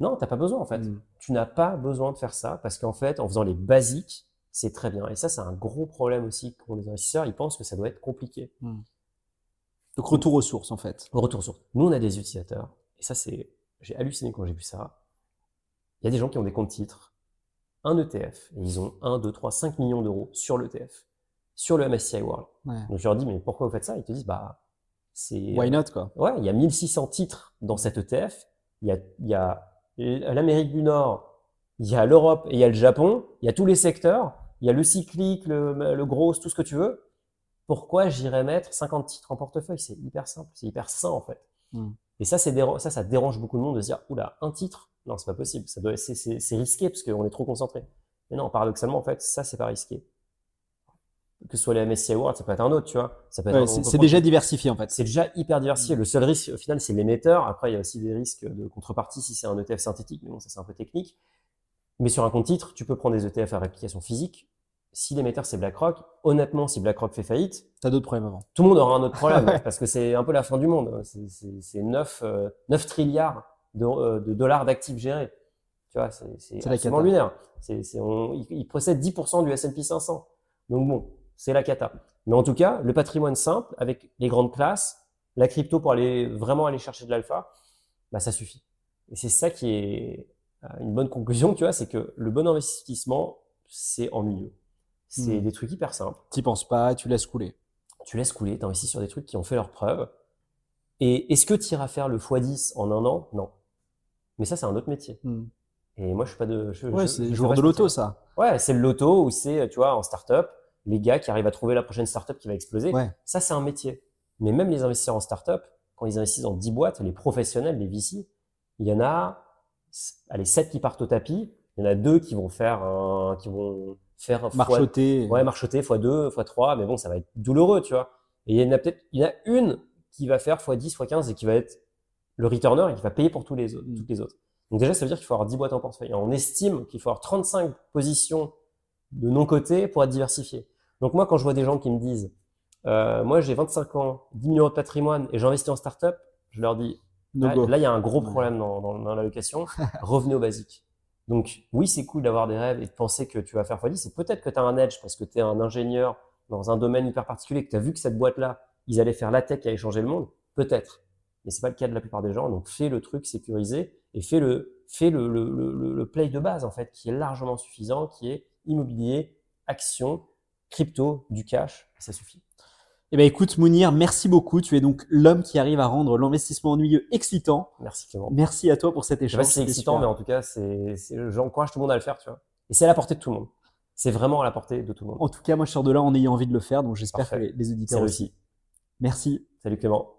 Non, t'as pas besoin en fait. Mm. Tu n'as pas besoin de faire ça parce qu'en fait, en faisant les basiques, c'est très bien. Et ça, c'est un gros problème aussi pour les investisseurs. Ils pensent que ça doit être compliqué. Mm. Donc retour aux sources en fait. Retour sur. Nous, on a des utilisateurs. Et ça, c'est, j'ai halluciné quand j'ai vu ça. Il y a des gens qui ont des comptes titres, un ETF, et ils ont 1, 2, 3, 5 millions d'euros sur l'ETF, sur le MSCI World. Ouais. Donc je leur dis, mais pourquoi vous faites ça? Ils te disent, bah, c'est. Why not quoi? Ouais, il y a 1600 titres dans cet ETF. Il y a, il y a l'Amérique du Nord, il y a l'Europe et il y a le Japon. Il y a tous les secteurs. Il y a le cyclique, le, le gros, tout ce que tu veux. Pourquoi j'irais mettre 50 titres en portefeuille? C'est hyper simple, c'est hyper sain en fait. Mm. Et ça, ça, ça dérange beaucoup de monde de se dire, oula, un titre? Non, c'est pas possible. C'est risqué parce qu'on est trop concentré. Mais non, paradoxalement, en fait, ça, c'est pas risqué. Que ce soit les MSCI World, ça peut être un autre, tu vois. Ça peut être Ouais, un- on C'est déjà diversifié en fait. c'est déjà hyper Mm. diversifié. Le seul risque, au final, c'est l'émetteur. Après, il y a aussi des risques de contrepartie si c'est un ETF synthétique, mais bon, ça c'est un peu technique. Mais sur un compte titre, tu peux prendre des ETF à réplication physique. Si l'émetteur c'est BlackRock, honnêtement, si BlackRock fait faillite, T'as d'autres problèmes avant. tout le monde aura un autre problème parce que c'est un peu la fin du monde. C'est- C'est c'est 9, euh, 9 trilliards de, euh, de dollars d'actifs gérés. Tu vois, c'est absolument lunaire. On- il, il possède 10% du S&P 500. Donc bon, c'est la cata. Mais en tout cas, le patrimoine simple avec les grandes classes, la crypto pour aller vraiment aller chercher de l'alpha, bah ça suffit. Et c'est ça qui est euh, une bonne conclusion, tu vois, c'est que le bon investissement, c'est en milieu. C'est Hmm. des trucs hyper simples T'y penses pas, tu laisses couler. tu laisses couler, tu investis sur des trucs qui ont fait leurs preuves. Et est-ce que tu iras faire le x10 en un an? Non. Mais ça, c'est un autre métier. Mm. Et moi, je suis pas de. Je, Ouais, c'est le jour de l'auto ça. Ouais, c'est le loto où c'est, tu vois, en startup, les gars qui arrivent à trouver la prochaine startup qui va exploser. Ouais. Ça, c'est un métier. Mais même les investisseurs en startup, quand ils investissent dans 10 boîtes, les professionnels, les VC, il y en a, allez, 7 qui partent au tapis. Il y en a deux qui vont faire un, qui vont faire un fois- Marchoter. Ouais, marchoter x2, x3, mais bon, ça va être douloureux, tu vois. Et il y en a peut-être, il y en a une qui va faire x10, x15 et qui va être le returner et qui va payer pour tous les autres, Mm. toutes les autres. Donc déjà, ça veut dire qu'il faut avoir 10 boîtes en portefeuille. On estime qu'il faut avoir 35 positions de non-côté pour être diversifié. Donc moi, quand je vois des gens qui me disent, euh, moi j'ai 25 ans, 10 millions de patrimoine et j'investis en start-up, je leur dis, Là, go. là, il y a un gros problème dans, dans, dans l'allocation. Revenez au basique. Donc, oui, c'est cool d'avoir des rêves et de penser que tu vas faire x10. C'est peut-être que tu as un edge parce que tu es un ingénieur dans un domaine hyper particulier, que tu as vu que cette boîte-là, ils allaient faire la tech qui allait changer le monde. Peut-être. Mais c'est pas le cas de la plupart des gens. Donc, fais le truc sécurisé et fais le, fais le, le, le, le play de base, en fait, qui est largement suffisant, qui est immobilier, action, crypto, du cash. Ça suffit. Eh ben écoute, Mounir, merci beaucoup. Tu es donc l'homme qui arrive à rendre l'investissement ennuyeux excitant. Merci Clément. Merci à toi pour cet Je sais échange. pas si c'est excitant, super. mais en tout cas, c'est, c'est, j'encourage tout le monde à le faire, tu vois. Et c'est à la portée de tout le monde. C'est vraiment à la portée de tout le monde. En tout cas, moi, je sors de là en ayant envie de le faire, donc j'espère que les, les auditeurs aussi. Merci. Salut Clément.